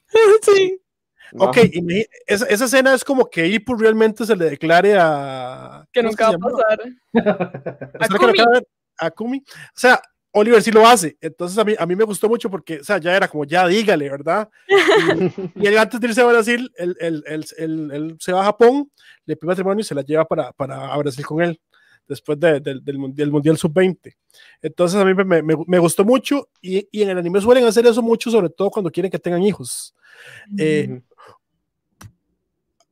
sí. Ok, esa, esa, escena es como que Ippo realmente se le declare a... Que nunca va a pasar. a, Kumi. a Kumi. O sea, Oliver sí lo hace. Entonces a mí, a mí me gustó mucho porque, o sea, ya era como, ya dígale, ¿verdad? Y, él antes de irse a Brasil, él, él, él, se va a Japón, le pide matrimonio y se la lleva para, para Brasil con él, después de, del, del, Mundial Sub-20. Entonces a mí me, me, me gustó mucho y, y, en el anime suelen hacer eso mucho, sobre todo cuando quieren que tengan hijos. Eh,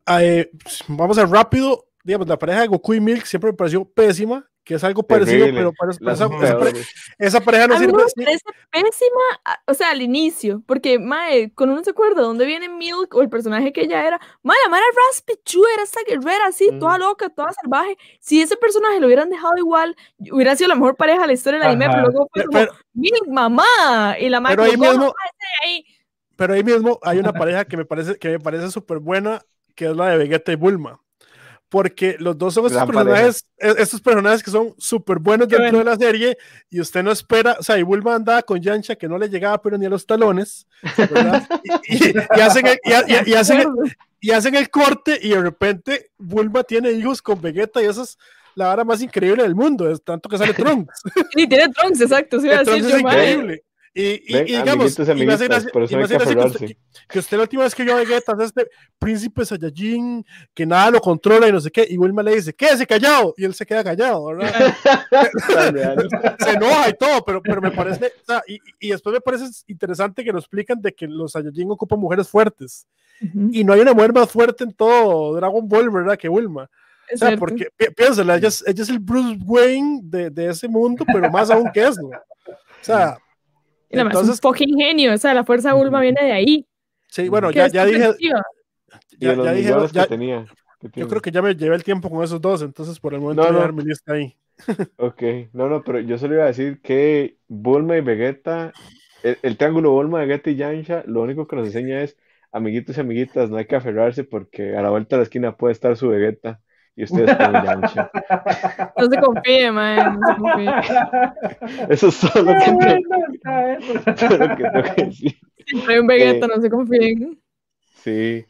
eh, vamos a rápido, digamos, la pareja de Goku y Milk siempre me pareció pésima que es algo parecido, pero esa, esa, pareja no a sirve. Mí me parece pésima, o sea, al inicio, porque Mae, con uno se acuerda dónde viene Milk o el personaje que ella era, Mae, la Mara Raspichu era esa guerrera así, toda loca, toda salvaje. Si ese personaje lo hubieran dejado igual, hubiera sido la mejor pareja de la historia del anime, pero luego fue como, Milk, mamá, y la Mae pero ahí mismo, pero ahí mismo hay una pareja que me parece que me parece súper buena, que es la de Vegeta y Bulma porque los dos son estos personajes, e, estos personajes que son súper buenos dentro de la serie y usted no espera, o sea, y Bulma andaba con Yancha que no le llegaba pero ni a los talones, Y, hacen el, y, hacen y hacen el corte y de repente Bulma tiene hijos con Vegeta y eso es la vara más increíble del mundo, es tanto que sale Trunks. Sí, tiene Trunks, exacto, sí, Trunks es increíble. Y, y, digamos, que, usted la última vez que yo Vegeta es este príncipe Saiyajin que nada lo controla y no sé qué, y Wilma le dice, quédese callado, y él se queda callado, ¿verdad? se enoja y todo, pero, pero me parece, o sea, y, y, después me parece interesante que nos explican de que los Saiyajin ocupan mujeres fuertes, y no hay una mujer más fuerte en todo Dragon Ball, ¿verdad? Que Wilma. O sea, porque piénsala, ella es, ella es el Bruce Wayne de, de ese mundo, pero más aún que eso. O sea, y Entonces, es un fucking genio, o sea, la fuerza Bulma viene de ahí. Sí, bueno, ya, ya dije. Ya, ya dije. Ya, tenía, yo creo que ya me llevé el tiempo con esos dos, entonces por el momento no, voy a dar mi lista ahí. ok, no, no, pero yo solo iba a decir que Bulma y Vegeta, el, triángulo Bulma, Vegeta y Yansha, lo único que nos enseña es, amiguitos y amiguitas, no hay que aferrarse porque a la vuelta de la esquina puede estar su Vegeta y ustedes con Yancha. No se confíe, man, no se confíe. Eso es todo lo que, tengo, que decir. Siempre hay un Vegeta, eh, no se confíen. Sí.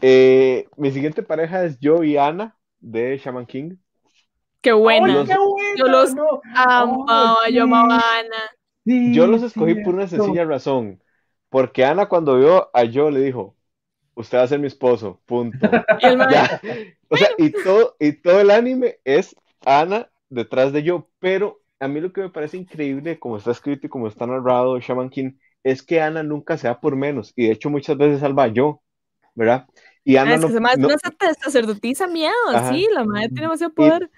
Eh, mi siguiente pareja es yo y Ana de Shaman King. Qué buena. yo los amaba, yo amaba a Ana. yo los escogí por una sencilla razón. Porque Ana cuando vio a yo le dijo, usted va a ser mi esposo, punto. O sea, y todo, y todo el anime es Ana detrás de yo, pero a mí lo que me parece increíble, como está escrito y como está narrado Shaman King, es que Ana nunca se da por menos, y de hecho muchas veces salva a yo, ¿verdad? Y Ana ah, es que no, no, se sacerdotisa miedo, sí, la madre tiene demasiado poder.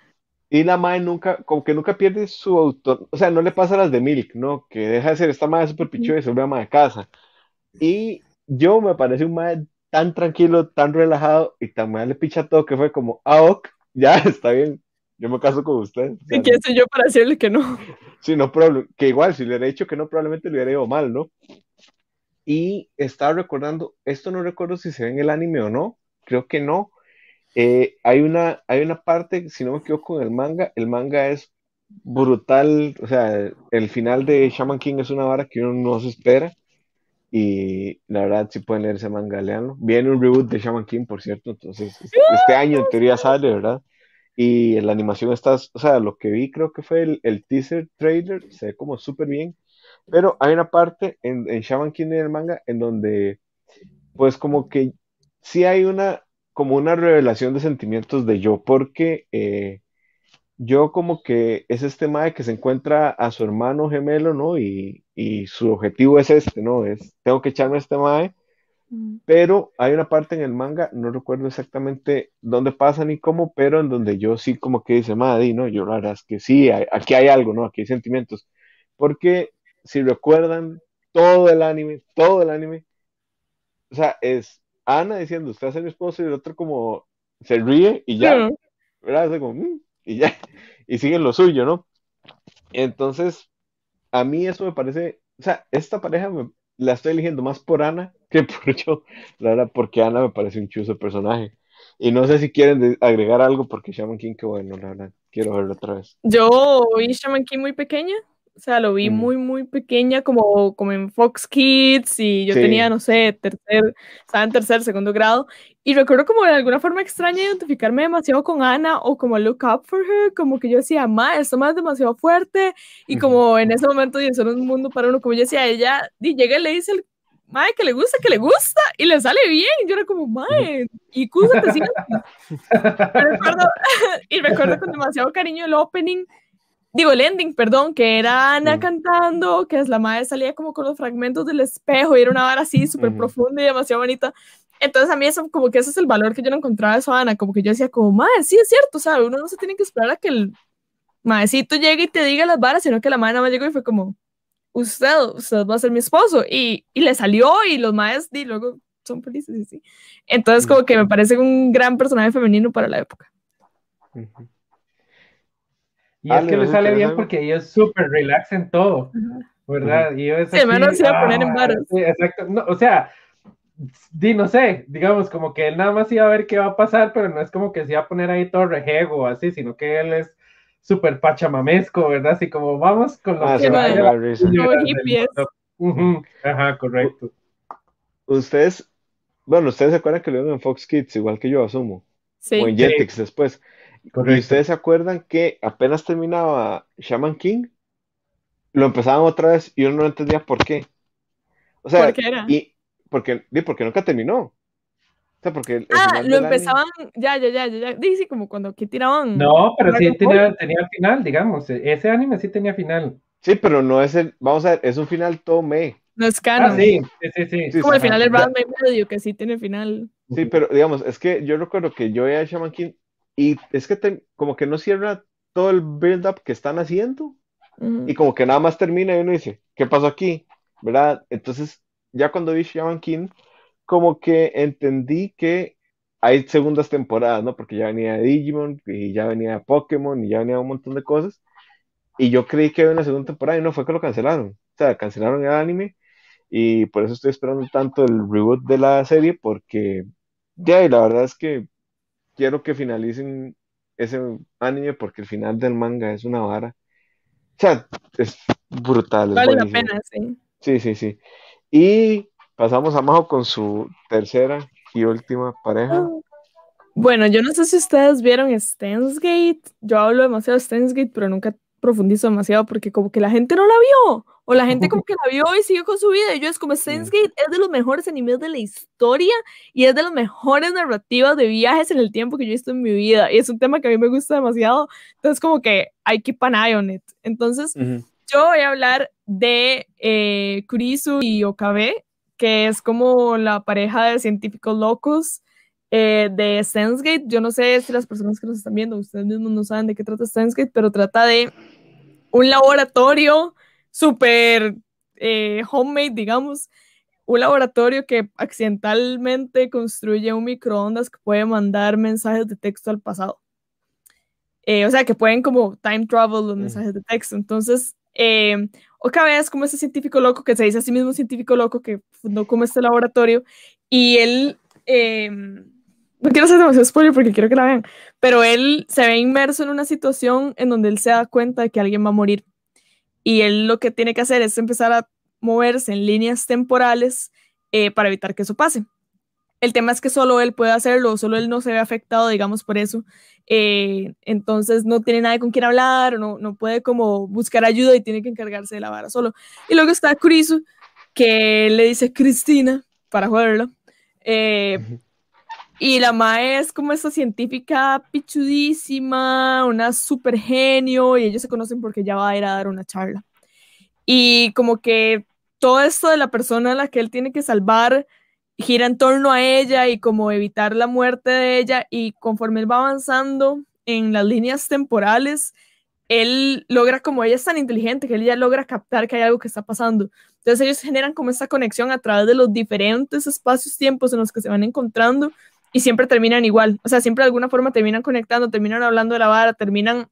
Y, la madre nunca, como que nunca pierde su autor, o sea, no le pasa a las de Milk, ¿no? Que deja de ser esta madre súper pichuda y se vuelve ama de casa. Y yo me parece un madre tan tranquilo, tan relajado y tan mal le picha todo que fue como, ah, ok, ya está bien, yo me caso con usted. ¿Y quién soy yo para decirle que no? Sí, no, que igual, si le hubiera dicho que no, probablemente le hubiera ido mal, ¿no? Y estaba recordando, esto no recuerdo si se ve en el anime o no, creo que no. Eh, hay, una, hay una parte, si no me equivoco, en el manga, el manga es brutal, o sea, el final de Shaman King es una vara que uno no se espera. Y la verdad, si pueden leer ese manga, leanlo. Viene un reboot de Shaman King, por cierto. Entonces, este año en teoría sale, ¿verdad? Y la animación está, o sea, lo que vi creo que fue el, teaser trailer, se ve como súper bien. Pero hay una parte en, en Shaman King en el manga en donde, pues, como que sí hay una, como una revelación de sentimientos de yo, porque eh, yo como que es este mae que se encuentra a su hermano gemelo, ¿no? Y, y su objetivo es este, ¿no? Es, tengo que echarme a este mae, mm. pero hay una parte en el manga, no recuerdo exactamente dónde pasa ni cómo, pero en donde yo sí como que dice, madre, ¿no? Yo la verdad es que sí, aquí hay algo, ¿no? Aquí hay sentimientos, porque si recuerdan todo el anime, todo el anime, o sea, es Ana diciendo, usted hace mi esposo y el otro como se ríe y ya, ¿verdad? Como, mm", y ya, y siguen lo suyo, ¿no? Entonces, a mí eso me parece, o sea, esta pareja la estoy eligiendo más por Ana que por yo, la verdad, porque Ana me parece un chuzo personaje. Y no sé si quieren agregar algo porque Shaman King, que bueno, la verdad, quiero verlo otra vez. Yo vi Shaman King muy pequeña, O sea, lo vi mm. muy, muy pequeña, como, como en Fox Kids, y yo tenía, no sé, tercer, estaba en tercer, segundo grado, y recuerdo como de alguna forma extraña identificarme demasiado con Ana, o como look up for her, como que yo decía, ma, esto más es demasiado fuerte, y como en ese momento, y eso un mundo para uno, como yo decía, ella, y llega y le dice el mae, que le gusta, que le gusta, y le sale bien. Yo era como, mae, y cúsate, sí. y recuerdo con demasiado cariño el opening, digo, el ending, perdón, que era Ana cantando, que es la madre salía como con los fragmentos del espejo y era una vara así súper profunda y demasiado bonita. Entonces a mí eso, como que ese es el valor que yo no encontraba de Ana, como que yo decía como, madre, sí es cierto, ¿sabes? Uno no se tiene que esperar a que el maecito llegue y te diga las varas, sino que la madre nada más llegó y fue como, usted, usted va a ser mi esposo. Y, y le salió y los maes y luego son felices y sí. Entonces como que me parece un gran personaje femenino para la época. Y es que le sale bien porque ella es súper relax en todo, ¿verdad? Y es sí, se iba a poner en varas. Sí, exacto. No, o sea, di, no sé, digamos, como que él nada más iba a ver qué va a pasar, pero no es como que se iba a poner ahí todo rejego así, sino que él es súper pachamamesco, ¿verdad? Así como vamos con lo ah, que vaya. Ajá, correcto. Ustedes, bueno, ustedes se acuerdan que lo vieron en Fox Kids, igual que yo asumo. Sí. O en Jetix después. ¿Y ustedes se acuerdan que apenas terminaba Shaman King? Lo empezaban otra vez y uno no entendía por qué. O sea, ¿Por qué era? Y porque, porque nunca terminó. O sea, porque ah, lo empezaban, ya, ya, ya, ya, dice como cuando que tiraban. No, pero sí tenía, tenía final, digamos. E, ese anime sí tenía final. Sí, pero no es el, vamos a ver, es un final todo me. No es canon. Ah, sí, sí, sí, sí. Como el final del Brad medio, que sí tiene final. Sí, pero digamos, es que yo recuerdo que yo veía Shaman King y es que como que no cierra todo el build-up que están haciendo. Y como que nada más termina y uno dice, ¿qué pasó aquí? ¿Verdad? Entonces, ya cuando vi Shaman King, como que entendí que hay segundas temporadas, ¿no? Porque ya venía Digimon, y ya venía Pokémon, y ya venía un montón de cosas. Y yo creí que había una segunda temporada y no fue que lo cancelaron. O sea, cancelaron el anime y por eso estoy esperando tanto el reboot de la serie porque ya, y la verdad es que quiero que finalicen ese anime porque el final del manga es una vara. O sea, es brutal. Vale la pena, sí. Sí, sí, sí. Y pasamos a Majo con su tercera y última pareja. Bueno, yo no sé si ustedes vieron Stensgate. Yo hablo demasiado de Stensgate, pero nunca profundizo demasiado porque como que la gente no la vio. O la gente como que la vio y siguió con su vida. Y yo es como Gate es de los mejores animes de la historia y es de las mejores narrativas de viajes en el tiempo que yo he visto en mi vida. Y es un tema que a mí me gusta demasiado. Entonces como que I keep an eye on it. Entonces yo voy a hablar de eh, Kurisu y Okabe, que es como la pareja de científicos locos. Eh, de Gate. Yo no sé si las personas que nos están viendo, ustedes mismos no saben de qué trata Gate, pero trata de un laboratorio súper eh, homemade, digamos, un laboratorio que accidentalmente construye un microondas que puede mandar mensajes de texto al pasado. Eh, o sea, que pueden como time travel los mensajes de texto. Entonces, eh, otra vez como ese científico loco que se dice a sí mismo científico loco que fundó como este laboratorio y él, em, no quiero hacer demasiado spoiler porque quiero que la vean, pero él se ve inmerso en una situación en donde él se da cuenta de que alguien va a morir y él lo que tiene que hacer es empezar a moverse en líneas temporales eh, para evitar que eso pase. El tema es que solo él puede hacerlo, solo él no se ve afectado, digamos, por eso. Eh, entonces no tiene nadie con quien hablar, no, no puede como buscar ayuda y tiene que encargarse de la vara solo. Y luego está Kurisu, que le dice Cristina para jugarlo. Eh, y la Mae es como esa científica pichudísima, una super genio, y ellos se conocen porque ya va a ir a dar una charla. Y como que todo esto de la persona a la que él tiene que salvar gira en torno a ella y como evitar la muerte de ella, y conforme él va avanzando en las líneas temporales, él logra, como ella es tan inteligente, que él ya logra captar que hay algo que está pasando. Entonces ellos generan como esta conexión a través de los diferentes espacios-tiempos en los que se van encontrando y siempre terminan igual, o sea, siempre de alguna forma terminan conectando, terminan hablando de la vara, terminan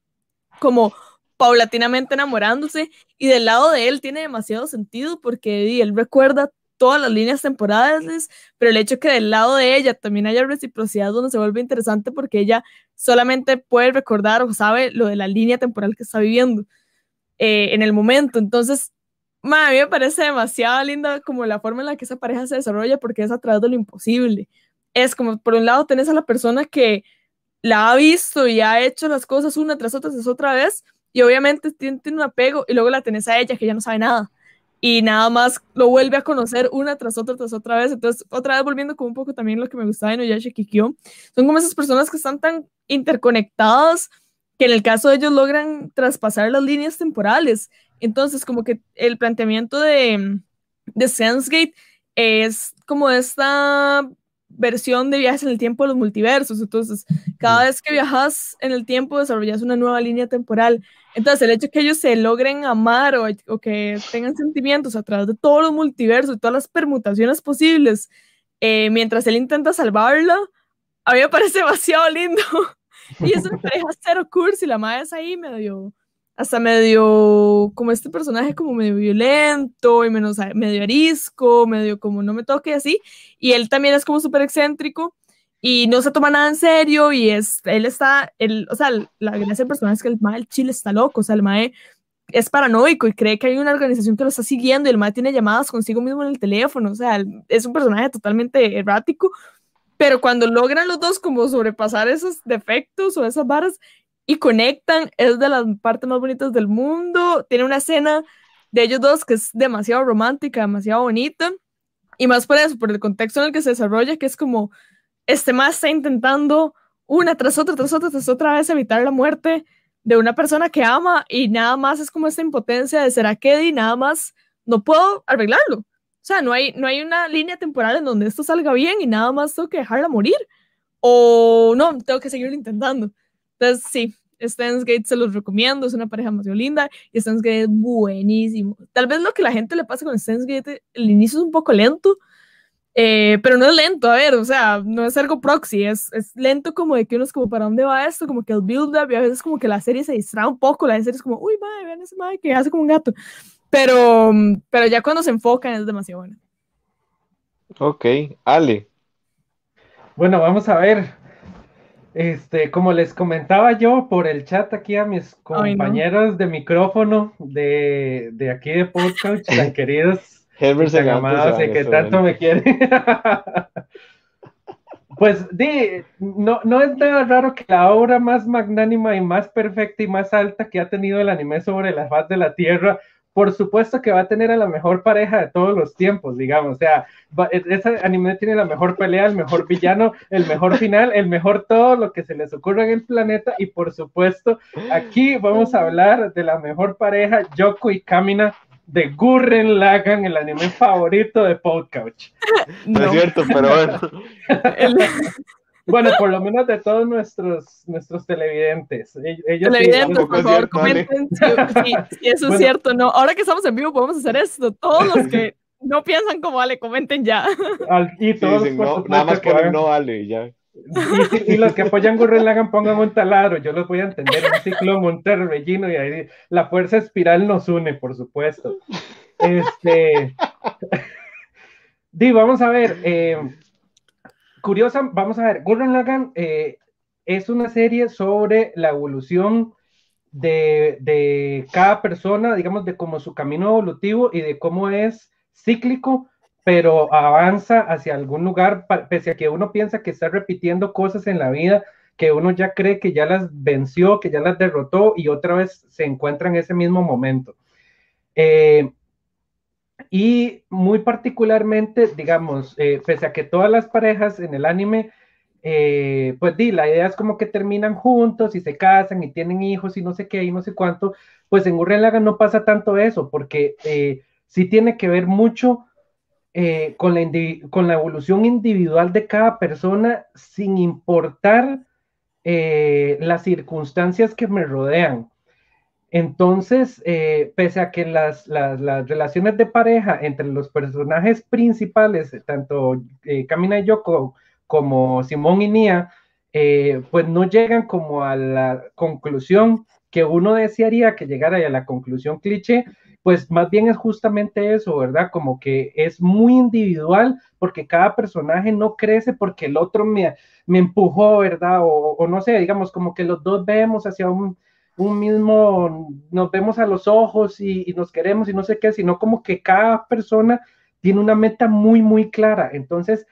como paulatinamente enamorándose y del lado de él tiene demasiado sentido porque él recuerda todas las líneas temporales, pero el hecho que del lado de ella también haya reciprocidad donde se vuelve interesante porque ella solamente puede recordar o sabe lo de la línea temporal que está viviendo. eh, en el momento. Entonces, a mí me parece demasiado linda como la forma en la que esa pareja se desarrolla porque es a través de lo imposible. Es como, por un lado, tenés a la persona que la ha visto y ha hecho las cosas una tras otra tras otra vez y obviamente tiene, tiene un apego y luego la tenés a ella que ya no sabe nada y nada más lo vuelve a conocer una tras otra tras otra vez. Entonces, otra vez volviendo como un poco también lo que me gustaba de Noyashi Kikyo, son como esas personas que están tan interconectadas que en el caso de ellos logran traspasar las líneas temporales. Entonces, como que el planteamiento de, de Sensegate es como esta versión de viajes en el tiempo de los multiversos. Entonces, cada vez que viajas en el tiempo, desarrollas una nueva línea temporal. Entonces, el hecho de que ellos se logren amar o, o, que tengan sentimientos a través de todos los multiversos y todas las permutaciones posibles, eh, mientras él intenta salvarla, a mí me parece demasiado lindo. y es una pareja cero cursi, la madre es ahí medio hasta medio, como este personaje como medio violento y menos, medio arisco, medio como no me toque así, y él también es como súper excéntrico y no se toma nada en serio y es, él está, él, o sea, la gracia del personaje es que el mae chile está loco, o sea, el mae es paranoico y cree que hay una organización que lo está siguiendo y el mae tiene llamadas consigo mismo en el teléfono, o sea, es un personaje totalmente errático, pero cuando logran los dos como sobrepasar esos defectos o esas barras, y conectan, es de las partes más bonitas del mundo, tiene una escena de ellos dos que es demasiado romántica, demasiado bonita, y más por eso, por el contexto en el que se desarrolla, que es como, este más está intentando una tras otra, tras otra, tras otra vez evitar la muerte de una persona que ama y nada más es como esta impotencia de será que y nada más no puedo arreglarlo. O sea, no hay, no hay una línea temporal en donde esto salga bien y nada más tengo que dejarla morir. O no, tengo que seguirlo intentando. Entonces, sí, Stans Gate se los recomiendo, es una pareja demasiado linda y Stans Gate es buenísimo. Tal vez lo que la gente le pasa con Stans Gate, el inicio es un poco lento, eh, pero no es lento, a ver, o sea, no es algo proxy, es, es lento como de que uno es como, ¿para dónde va esto? Como que el build-up y a veces como que la serie se distrae un poco, la serie es como, uy, madre, vean ese madre que hace como un gato. Pero, pero ya cuando se enfocan es demasiado bueno. Ok, Ale. Bueno, vamos a ver. Este, como les comentaba yo por el chat aquí a mis compañeros de micrófono de, de, aquí de podcast, tan queridos Herbert y amados y que tanto me quieren. pues di, no, no es nada raro que la obra más magnánima y más perfecta y más alta que ha tenido el anime sobre la faz de la Tierra por supuesto que va a tener a la mejor pareja de todos los tiempos, digamos. O sea, e, ese anime tiene la mejor pelea, el mejor villano, el mejor final, el mejor todo lo que se les ocurra en el planeta. Y por supuesto, aquí vamos a hablar de la mejor pareja, Yoko y Kamina, de Gurren Lagan, el anime favorito de Podcouch. No, no es cierto, pero bueno. Bueno, por lo menos de todos nuestros, nuestros televidentes. Ellos televidentes, por favor, comenten si, eso es cierto no. Ahora que estamos en vivo podemos hacer esto. Todos los que no piensan como Ale, comenten ya. y todos, nada más que no Ale, ya. Y, los que apoyan Gurren Lagan pongan un taladro, yo los voy a entender, un ciclón, un torbellino y ahí la fuerza espiral nos une, por supuesto. Este, Di, vamos a ver, eh, curiosa, vamos a ver, Gurren Lagann eh, es una serie sobre la evolución de, cada persona, digamos, de cómo su camino evolutivo y de cómo es cíclico, pero avanza hacia algún lugar, pese a que uno piensa que está repitiendo cosas en la vida que uno ya cree que ya las venció, que ya las derrotó y otra vez se encuentra en ese mismo momento. Eh, y muy particularmente, digamos, eh, pese a que todas las parejas en el anime, eh, pues di, la idea es como que terminan juntos y se casan y tienen hijos y no sé qué y no sé cuánto, pues en Gurren no pasa tanto eso, porque eh, sí tiene que ver mucho con, la con la evolución individual de cada persona sin importar las circunstancias que me rodean. Entonces, eh, pese a que las, relaciones de pareja entre los personajes principales, tanto eh, Kamina y Yoko como Simón y Nia, eh, pues no llegan como a la conclusión que uno desearía que llegara a la conclusión cliché, pues más bien es justamente eso, ¿verdad? Como que es muy individual porque cada personaje no crece porque el otro me, me empujó, ¿verdad? O, o no sé, digamos, como que los dos vemos hacia un un mismo, nos vemos a los ojos y, nos queremos y no sé qué, sino como que cada persona tiene una meta muy, muy clara. Entonces,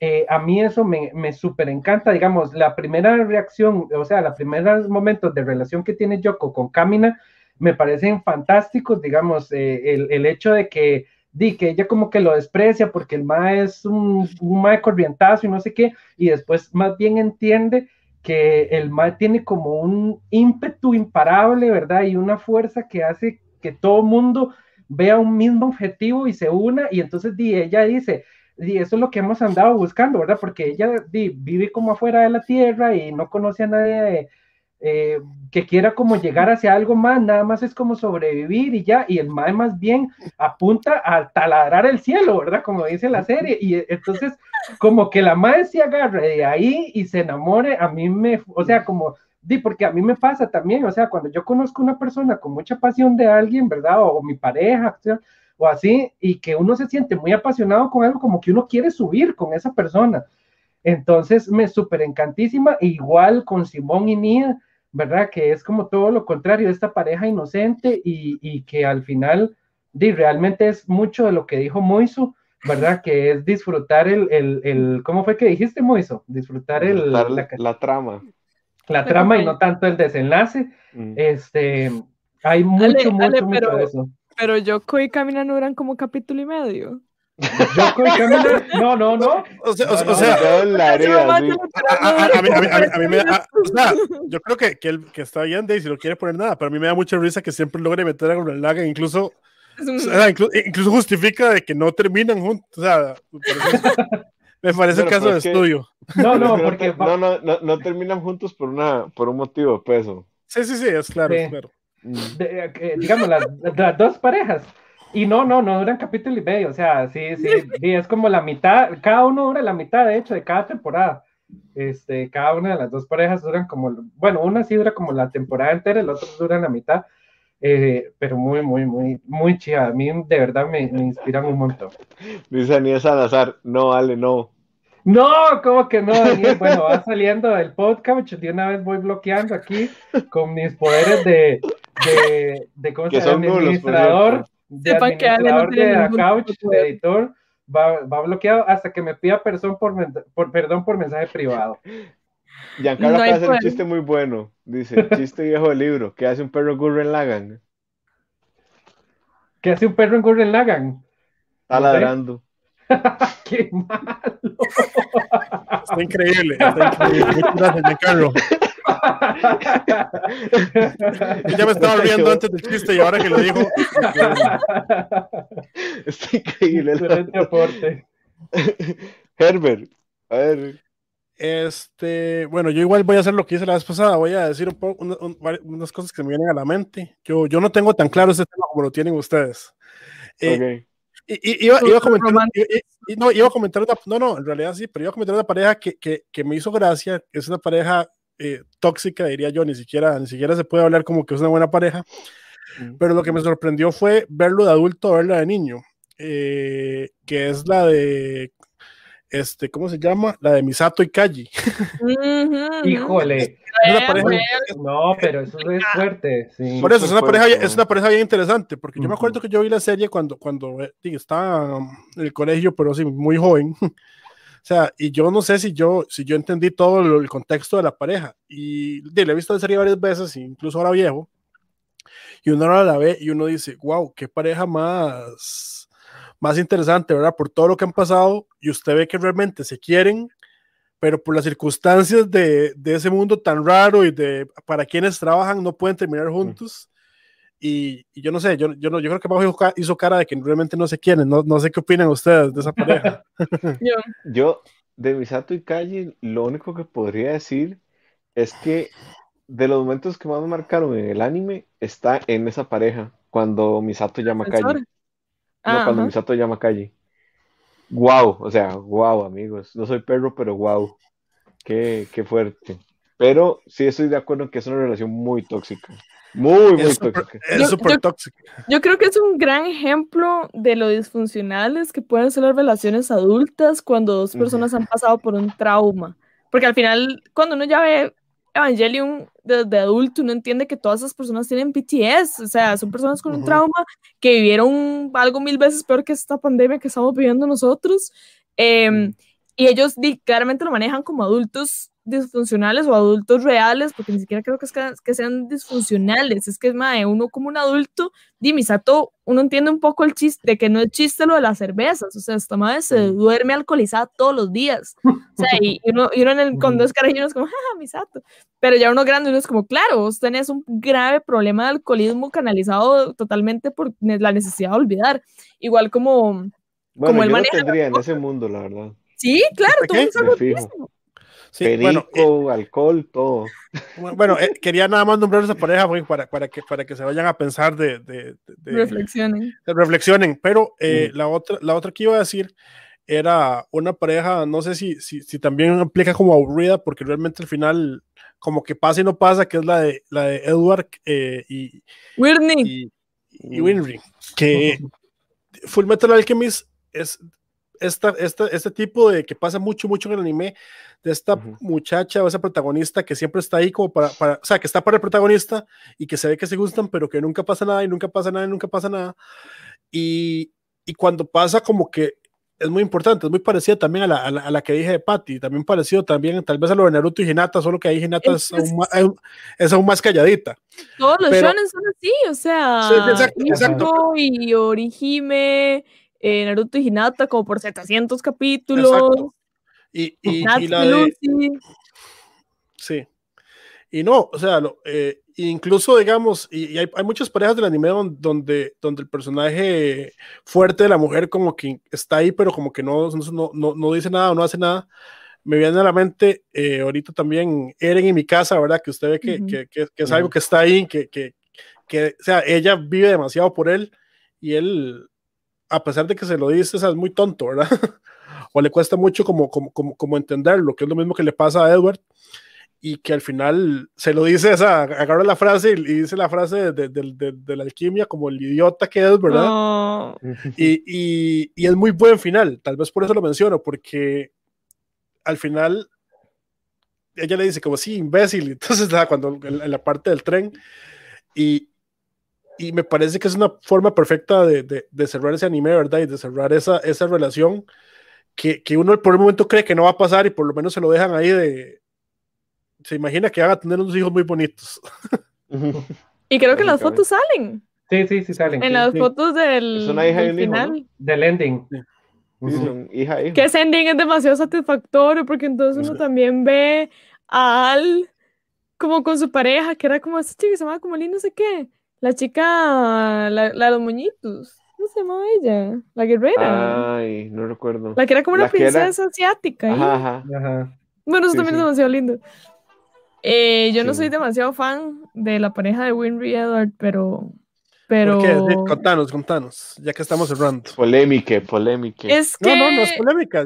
eh, a mí eso me, me súper encanta, digamos, la primera reacción, o sea, los primeros momentos de relación que tiene Yoko con Kamina me parecen fantásticos, digamos, eh, el, el, hecho de que, di, que ella como que lo desprecia porque el ma es un, un ma corrientazo y no sé qué, y después más bien entiende que el ma tiene como un ímpetu imparable, ¿verdad? Y una fuerza que hace que todo mundo vea un mismo objetivo y se una, y entonces di, ella dice, y eso es lo que hemos andado buscando, ¿verdad? Porque ella vive como afuera de la tierra y no conoce a nadie eh, que quiera como llegar hacia algo más, nada más es como sobrevivir y ya, y el mae más bien apunta a taladrar el cielo, ¿verdad? Como dice la serie, y entonces como que la mae se agarre de ahí y se enamore, a mí me, o sea, como, di, porque a mí me pasa también, o sea, cuando yo conozco una persona con mucha pasión de alguien, ¿verdad? O, mi pareja, o o así, y que uno se siente muy apasionado con algo, como que uno quiere subir con esa persona. Entonces me súper encantísima, igual con Simón y Nia, ¿verdad? Que es como todo lo contrario de esta pareja inocente y, y que al final di, realmente es mucho de lo que dijo Moiso, ¿verdad? Que es disfrutar el, el, el ¿cómo fue que dijiste Moiso? Disfrutar el, la, la, trama. La trama y no tanto el desenlace. Mm. Este, hay mucho, ale, mucho, ale, mucho de eso pero Yoko y Camina no eran como capítulo y medio. Yoko y Camina, no, no, no. O sea, o, sea, a, mí me da, o sea, yo creo que, que, el, que está bien, Dave, si no quiere poner nada, pero a mí me da mucha risa que siempre logre meter a Laga, incluso, o sea, incluso, incluso, justifica de que no terminan juntos, o sea, me parece el caso de estudio. No, no, porque no, no, no, no, terminan juntos por una, por un motivo de peso. Sí, sí, sí, es claro, sí. es claro. De, eh, digamos, las, las, dos parejas. Y no, no, no duran capítulo y medio, o sea, sí, sí, sí, es como la mitad, cada uno dura la mitad, de hecho, de cada temporada. Este, cada una de las dos parejas duran como, bueno, una sí dura como la temporada entera, el otro dura la mitad, eh, pero muy, muy, muy, muy chida. A mí de verdad me, me inspiran un montón. Dice Anies Salazar, no, vale, no. No, ¿cómo que no, Daniel? Bueno, va saliendo del podcast, de una vez voy bloqueando aquí con mis poderes de, de, de ¿cómo se llama? Administrador, de Sepan administrador que de la couch, de editor, va, va, bloqueado hasta que me pida perdón por, por, perdón por mensaje privado. Giancarlo no acaba de hacer un chiste muy bueno. Dice, chiste viejo del libro, ¿qué hace un perro en Gurren Lagan? ¿Qué hace un perro en Gurren Lagan? Está ladrando. ¡Qué malo! Está increíble, está increíble. Muchas gracias, Giancarlo. ya me estaba riendo antes del chiste y ahora que lo dijo. Está increíble. Excelente aporte. Herbert, a ver. Este, bueno, yo igual voy a hacer lo que hice la vez pasada, voy a decir un poco, un, un, unas cosas que me vienen a la mente. Yo, yo no tengo tan claro ese tema como lo tienen ustedes. Eh, okay. Y, iba, iba, a comentar, no, iba a comentar una, no, no, en realidad sí, pero iba a comentar una pareja que, que, que me hizo gracia, es una pareja eh, tóxica, diría yo, ni siquiera, ni siquiera se puede hablar como que es una buena pareja, mm. pero lo que me sorprendió fue verlo de adulto, verla de niño, eh, que es la de, este, ¿cómo se llama? La de Misato y Kaji. Híjole. Pareja, no, pero eso es fuerte. Sí, Por eso es una, pareja, es una pareja bien interesante, porque uh -huh. yo me acuerdo que yo vi la serie cuando, cuando eh, estaba en el colegio, pero sí, muy joven. o sea, y yo no sé si yo, si yo entendí todo el, el contexto de la pareja. Y de, la he visto la serie varias veces, incluso ahora viejo. Y uno ahora la ve y uno dice, wow, qué pareja más, más interesante, ¿verdad? Por todo lo que han pasado y usted ve que realmente se quieren, pero por las circunstancias de, de ese mundo tan raro y de para quienes trabajan no pueden terminar juntos. Y, y, yo no sé, yo, yo, no, yo creo que Bajo hizo cara de que realmente no se quieren, no, no sé qué opinan ustedes de esa pareja. yo. yo, de Misato y Calle, lo único que podría decir es que de los momentos que más me marcaron en el anime está en esa pareja, cuando Misato llama a Calle. Ah, no, cuando ajá. Misato llama a Calle. Wow, o sea, wow, amigos. No soy perro, pero wow. Qué, qué fuerte. Pero sí estoy de acuerdo en que es una relación muy tóxica. Muy, muy es tóxica. Super, es súper tóxica. Yo creo que es un gran ejemplo de lo disfuncionales que pueden ser las relaciones adultas cuando dos personas uh -huh. han pasado por un trauma. Porque al final, cuando uno ya ve Evangelion desde adulto, uno entiende que todas esas personas tienen PTS, o sea, son personas con un trauma que vivieron algo mil veces peor que esta pandemia que estamos viviendo nosotros. Em, y ellos claramente lo manejan como adultos disfuncionales o adultos reales, porque ni siquiera creo que, es que, sean disfuncionales, es que es más, uno como un adulto, di Misato, uno entiende un poco el chiste, de que no es chiste lo de las cervezas, o sea, esta madre se duerme alcoholizada todos los días, o sea, y, uno, y uno en el, con dos carajinos es como, jaja, Misato, pero ya uno grande, uno es como, claro, vos tenés un grave problema de alcoholismo canalizado totalmente por la necesidad de olvidar, igual como... Bueno, como el yo tendría en ese mundo, la verdad. Sí, claro, tú Sí, bueno, eh, alcohol, todo. Bueno, eh, quería nada más nombrar esa pareja para, para, que, para que se vayan a pensar de... de, reflexionen. reflexionen, pero eh, mm. la, otra, la otra que iba a decir era una pareja, no sé si, si, si, también aplica como aburrida, porque realmente al final como que pasa y no pasa, que es la de, la de Edward y... Whitney. Y, y que Full Metal Alchemist es esta, esta, este tipo de que pasa mucho, mucho en el anime, de esta muchacha o esa protagonista que siempre está ahí como para, para, o sea, que está para el protagonista y que se ve que se gustan, pero que nunca pasa nada y nunca pasa nada y nunca pasa nada. Y, y cuando pasa como que es muy importante, es muy parecida también a la, a la, que dije de Patty, también parecido también tal vez a lo de Naruto y Hinata, solo que ahí Hinata es, aún, más, es aún más calladita. Todos los shonen son así, o sea, sí, exacto, exacto. y Orihime, eh, Naruto y Hinata como por 700 capítulos. Y, y, la de... Sí. Y no, o sea, eh, incluso digamos, y, hay, hay, muchas parejas del anime donde, donde el personaje fuerte de la mujer como que está ahí, pero como que no, no, no, no dice nada o no hace nada. Me viene a la mente eh, ahorita también Eren en mi casa, ¿verdad? Que usted ve que, que, que, es algo que está ahí, que, que, que, o sea, ella vive demasiado por él y él a pesar de que se lo dice, es muy tonto, ¿verdad? o le cuesta mucho como, como, como, como entenderlo, que es lo mismo que le pasa a Edward, y que al final se lo dice, esa, agarra la frase y, dice la frase de, de, de, la alquimia como el idiota que es, ¿verdad? Y, y, y, es muy buen final, tal vez por eso lo menciono, porque al final ella le dice como, sí, imbécil, entonces cuando en la parte del tren, y, y me parece que es una forma perfecta de, de, cerrar ese anime, ¿verdad? Y de cerrar esa, esa relación que, que, uno por el momento cree que no va a pasar y por lo menos se lo dejan ahí de... Se imagina que van a tener unos hijos muy bonitos. y creo que las fotos salen. Sí, sí, sí salen. En las fotos del, es una hija del final. Del ending. hija, Que ese ending es demasiado satisfactorio porque entonces uno también ve a Al como con su pareja, que era como chica que se llamaba como Lino, no sé qué. La chica, la, la de los moñitos. ¿Cómo se llamaba ella? La guerrera. Ay, no recuerdo. La que era como una princesa asiática. Ajá, ajá. Bueno, eso también es demasiado lindo. Eh, yo no soy demasiado fan de la pareja de Winry Edward, pero. pero... ¿Por qué? Contanos, contanos, ya que estamos cerrando. Polémica, polémica. Es que... No, no, no es polémica.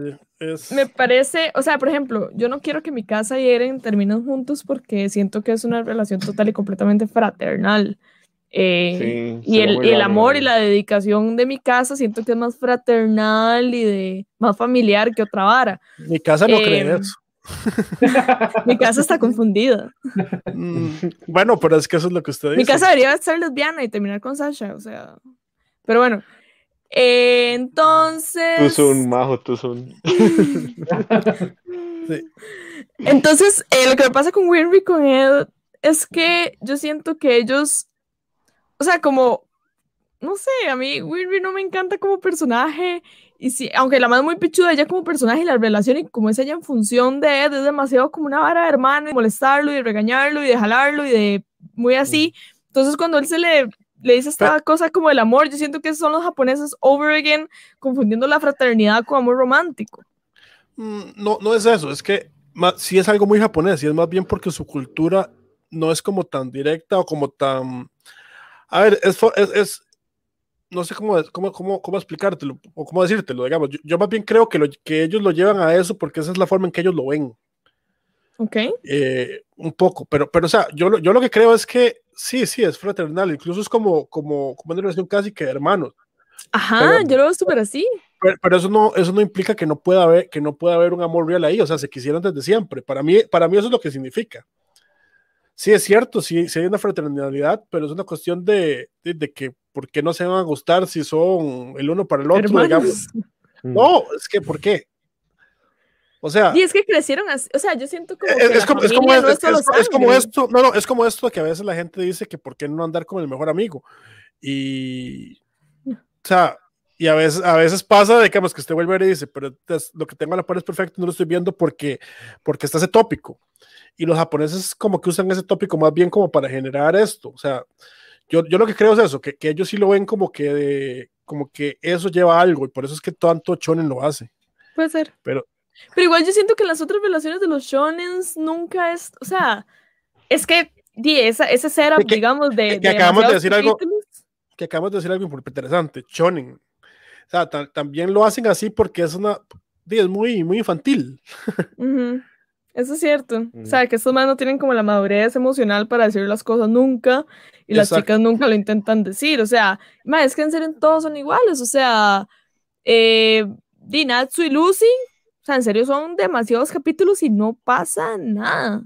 Me parece, o sea, por ejemplo, yo no quiero que mi casa y Eren terminen juntos porque siento que es una relación total y completamente fraternal. Eh, y, el, el, amor y la dedicación de mi casa siento que es más fraternal y de más familiar que otra vara. Mi casa no cree eso. mi casa está confundida. Mm, bueno, pero es que eso es lo que usted dice. Mi casa debería ser lesbiana y terminar con Sasha, o sea. Pero bueno. entonces. Tú son majo, tú son. Entonces, eh, lo que me pasa con Winry con Ed es que yo siento que ellos o sea, como, no sé, a mí Winry no me encanta como personaje. Y sí, aunque la madre es muy pichuda, ella como personaje y la relación y como es ella en función de Ed, es demasiado como una vara de hermano y molestarlo y regañarlo y de jalarlo y de muy así. Entonces cuando él se le, le dice esta cosa como el amor, yo siento que son los japoneses over again confundiendo la fraternidad con amor romántico. Mm, no, no es eso, es que sí es algo muy japonés y es más bien porque su cultura no es como tan directa o como tan a ver, es, es, no sé cómo, cómo, cómo, cómo, explicártelo o cómo decírtelo, digamos. Yo, más bien creo que, lo, que ellos lo llevan a eso porque esa es la forma en que ellos lo ven. Ok. Eh, un poco, pero, pero o sea, yo, yo lo que creo es que sí, sí, es fraternal, incluso es como, como, como una relación casi que de hermanos. Ajá, yo lo veo súper así. Pero, eso, no, eso no implica que no, pueda haber, que no pueda haber un amor real ahí, o sea, se quisieran desde siempre. Para mí, para mí eso es lo que significa. Sí es cierto, sí, sí hay una fraternidad, pero es una cuestión de, de, que por qué no se van a gustar si son el uno para el otro, digamos. No, es que ¿por qué? O sea, y es que crecieron así, o sea, yo siento como es, es como, es, como, es, como esto, no, no, es como esto que a veces la gente dice que por qué no andar con el mejor amigo. Y, o sea, y a veces, a veces pasa, digamos, que usted vuelve y dice, pero lo que tengo a la par es perfecto, no lo estoy viendo porque, porque está ese tópico. Y los japoneses como que usan ese tópico más bien como para generar esto. O sea, yo, yo lo que creo es eso, que, que ellos sí lo ven como que, de, como que eso lleva algo y por eso es que tanto Chonen lo hace. Puede ser. Pero, pero igual yo siento que las otras relaciones de los shonens nunca es, o sea, es que di, esa, ese setup, digamos, de... Que, acabamos de decir algo, que acabamos de decir algo interesante, shonen. O sea, también lo hacen así porque es una, di, es muy, muy infantil. Eso es cierto. O sea, que estos más no tienen como la madurez emocional para decir las cosas nunca y las chicas nunca lo intentan decir. O sea, es que en serio todos son iguales. O sea, eh, Dinatsu y Lucy o sea, en serio, son demasiados capítulos y no pasa nada.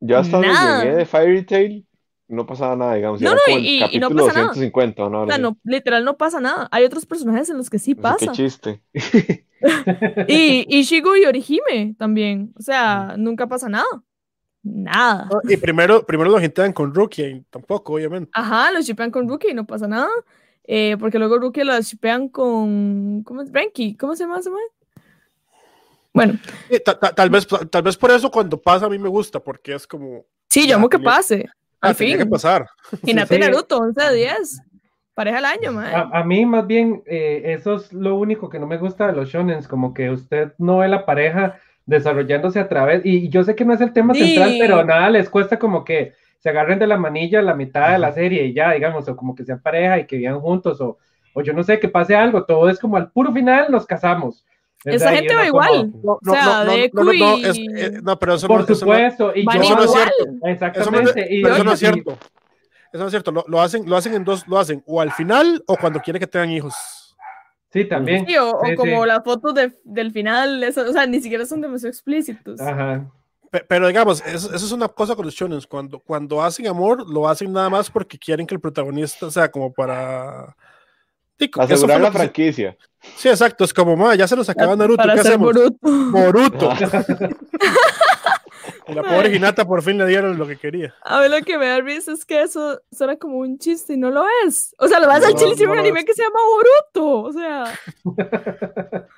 Yo hasta donde llegué de Fairy Tail, no pasaba nada, digamos. No, no, y, y, no pasa 250, nada. ¿no? O sea, no, literal no pasa nada. Hay otros personajes en los que sí pasa. Qué chiste. y, y Shigo y Orihime también. O sea, nunca pasa nada. Nada. y primero, primero lo jintean con Rookie, tampoco, obviamente. Ajá, lo shipean con Rookie y no pasa nada. Eh, porque luego Rookie lo shipean con. ¿Cómo es? Frankie. ¿Cómo se llama ese? Bueno. tal, vez, tal vez por eso cuando pasa a mí me gusta, porque es como... Sí, yo amo que pase. Al fin. Tiene que pasar. Y sí, Naruto, 11 a 10. Pareja al año, man. A, mí más bien eh, eso es lo único que no me gusta de los shonens, como que usted no ve la pareja desarrollándose a través, y yo sé que no es el tema central, pero nada les cuesta como que se agarren de la manilla la mitad de la serie y ya, digamos, o como que sean pareja y que vivan juntos, o, o yo no sé, que pase algo, todo es como al puro final nos casamos. Esa gente va igual. No, no, o sea, no, no, no, no, es, eh, no, pero eso Por no, supuesto, y eso no es cierto. Exactamente. Eso, pero eso no es cierto. Eso no es cierto. Lo, lo, hacen, lo hacen en dos, lo hacen o al final o cuando quieren que tengan hijos. Sí, también. Sí, o, sí, o, como sí. las fotos de, del final, eso, o sea, ni siquiera son demasiado explícitos. Ajá. Pero digamos, eso, eso, es una cosa con los shonen. Cuando, cuando hacen amor, lo hacen nada más porque quieren que el protagonista, o sea, como para Tico, Asegurar la franquicia. Sí, exacto. Es como, ma, ya se nos acaba Naruto. Para ¿Qué hacemos? Boruto. Boruto. la pobre Hinata por fin le dieron lo que quería. A ver, lo que me da risa es que eso suena como un chiste y no lo es. O sea, lo vas no, al chile y no, un anime que se llama Boruto. O sea.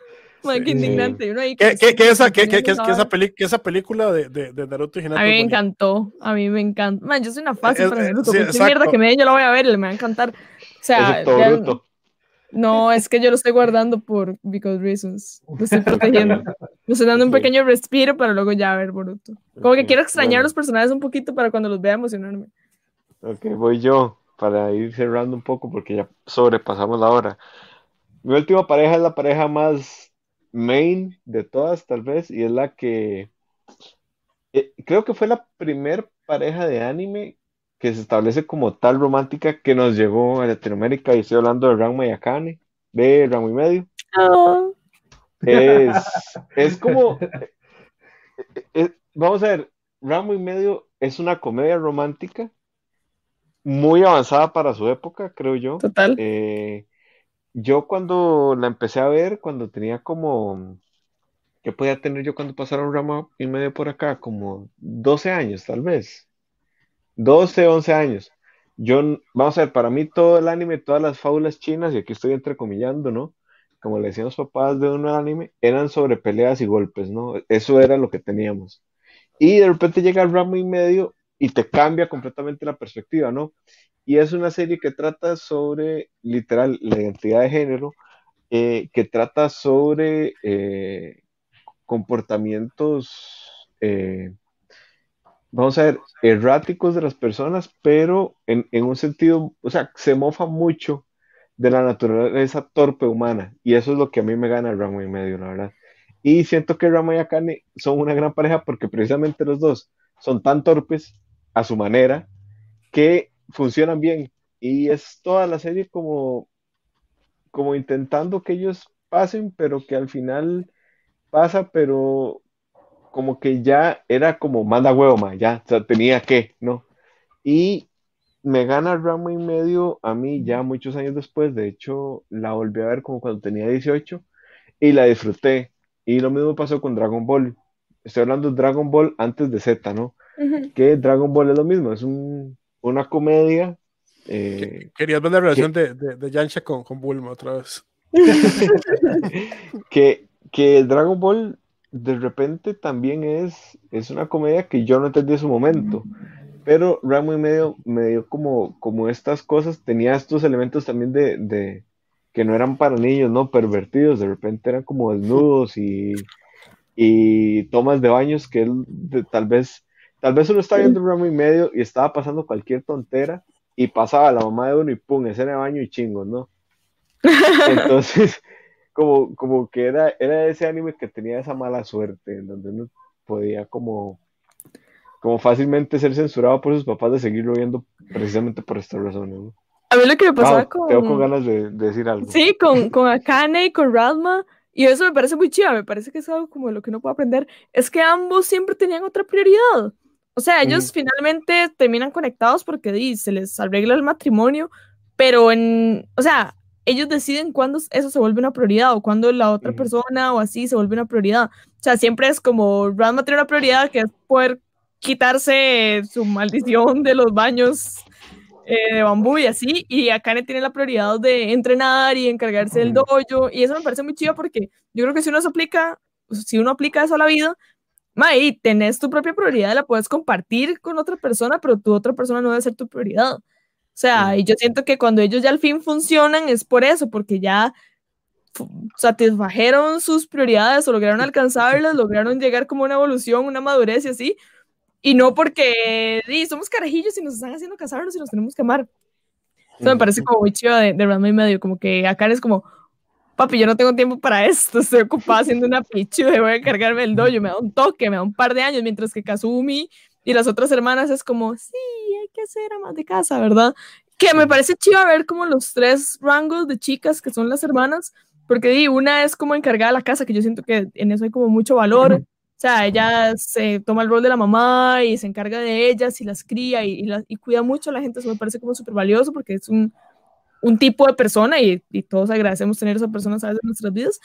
Man, qué indignante. Uno ahí que, que, que, esa, que, que, que, esa peli, que esa película de, de, de Naruto y Hinata. A mí me encantó. A mí me encanta. Man, yo soy una fácil para Naruto. Sí, mierda que me den, yo la voy a ver y me va a encantar. O sea, ya, no, es que yo lo estoy guardando por because reasons. Lo estoy protegiendo. Estoy dando un pequeño respiro para luego ya ver Boruto. Como que quiero extrañar bueno. los personajes un poquito para cuando los vea emocionarme. Ok, voy yo para ir cerrando un poco porque ya sobrepasamos la hora. Mi última pareja es la pareja más main de todas, tal vez, y es la que eh, creo que fue la primer pareja de anime que se establece como tal romántica que nos llegó a Latinoamérica, y estoy hablando de Ranma y Akane, de Ranma y medio. Oh. Es, es como, es, vamos a ver, Ranma y medio es una comedia romántica muy avanzada para su época, creo yo. Total. Eh, yo cuando la empecé a ver, cuando tenía como, ¿qué podía tener yo cuando pasaron Rama y medio por acá? Como 12 años, tal vez. 12, 11 años. Yo, vamos a ver, para mí todo el anime, todas las fábulas chinas, y aquí estoy entrecomillando, ¿no? Como le decían los papás de un anime, eran sobre peleas y golpes, ¿no? Eso era lo que teníamos. Y de repente llega el ramo y medio y te cambia completamente la perspectiva, ¿no? Y es una serie que trata sobre, literal, la identidad de género, eh, que trata sobre eh, comportamientos eh, vamos a ver, erráticos de las personas, pero en, en, un sentido, o sea, se mofa mucho de la naturaleza torpe humana, y eso es lo que a mí me gana el Ramo y medio, la verdad. Y siento que Rama y Akane son una gran pareja porque precisamente los dos son tan torpes a su manera que funcionan bien. Y es toda la serie como, como intentando que ellos pasen, pero que al final pasa, pero como que ya era como manda huevo, ya, o sea, tenía que, ¿no? Y me gana Ranma y medio a mí ya muchos años después. De hecho, la volví a ver como cuando tenía 18 y la disfruté. Y lo mismo pasó con Dragon Ball. Estoy hablando de Dragon Ball antes de Z, ¿no? Que Dragon Ball es lo mismo, es una comedia. Eh, Querías ver la relación de, de, Yancha con, con Bulma otra vez. que, que Dragon Ball de repente también es, es una comedia que yo no entendí en su momento. Pero Ramo y medio me dio como, como estas cosas, tenía estos elementos también de, de, que no eran para niños, ¿no? Pervertidos, de repente eran como desnudos y, y tomas de baños que él tal vez, tal vez uno estaba viendo Ramo y medio y estaba pasando cualquier tontera y pasaba la mamá de uno y pum, escena de baño y chingos, ¿no? Entonces, como, como que era, era ese anime que tenía esa mala suerte, en donde uno podía como, como fácilmente ser censurado por sus papás de seguirlo viendo precisamente por esta razón. A mí lo que me pasaba con... Tengo con ganas de, decir algo. Sí, con, con Akane y con Radma, y eso me parece muy chido, me parece que es algo como lo que uno puede aprender, es que ambos siempre tenían otra prioridad. O sea, ellos finalmente terminan conectados porque se les arregla el matrimonio, pero en, o sea, ellos deciden cuándo eso se vuelve una prioridad o cuándo la otra persona o así se vuelve una prioridad. O sea, siempre es como Ranma tiene una prioridad que es poder quitarse su maldición de los baños eh, de bambú y así, y Akane tiene la prioridad de entrenar y encargarse del dojo, y eso me parece muy chido porque yo creo que si uno se aplica, si uno aplica eso a la vida, y tenés tu propia prioridad, la puedes compartir con otra persona, pero tu otra persona no debe ser tu prioridad. O sea, y yo siento que cuando ellos ya al fin funcionan es por eso, porque ya satisfajeron sus prioridades o lograron alcanzarlas, lograron llegar como una evolución, una madurez y así, y no porque somos carajillos y nos están haciendo casarnos y nos tenemos que amar. Eso me parece como muy chido de, de y medio, como que acá es como, papi, yo no tengo tiempo para esto, estoy ocupada haciendo una pichu, voy a encargarme del dojo, me da un toque, me da un par de años, mientras que Kazumi y las otras hermanas es como, sí, hay que hacer amas de casa, ¿verdad? Que me parece chido ver como los tres rangos de chicas que son las hermanas, porque di, una es como encargada de la casa, que yo siento que en eso hay como mucho valor. O sea, ella se toma el rol de la mamá y se encarga de ellas y las cría y, y, cuida mucho a la gente. Eso me parece como súper valioso porque es un, un, tipo de persona y, y, todos agradecemos tener esa persona a veces en nuestras vidas.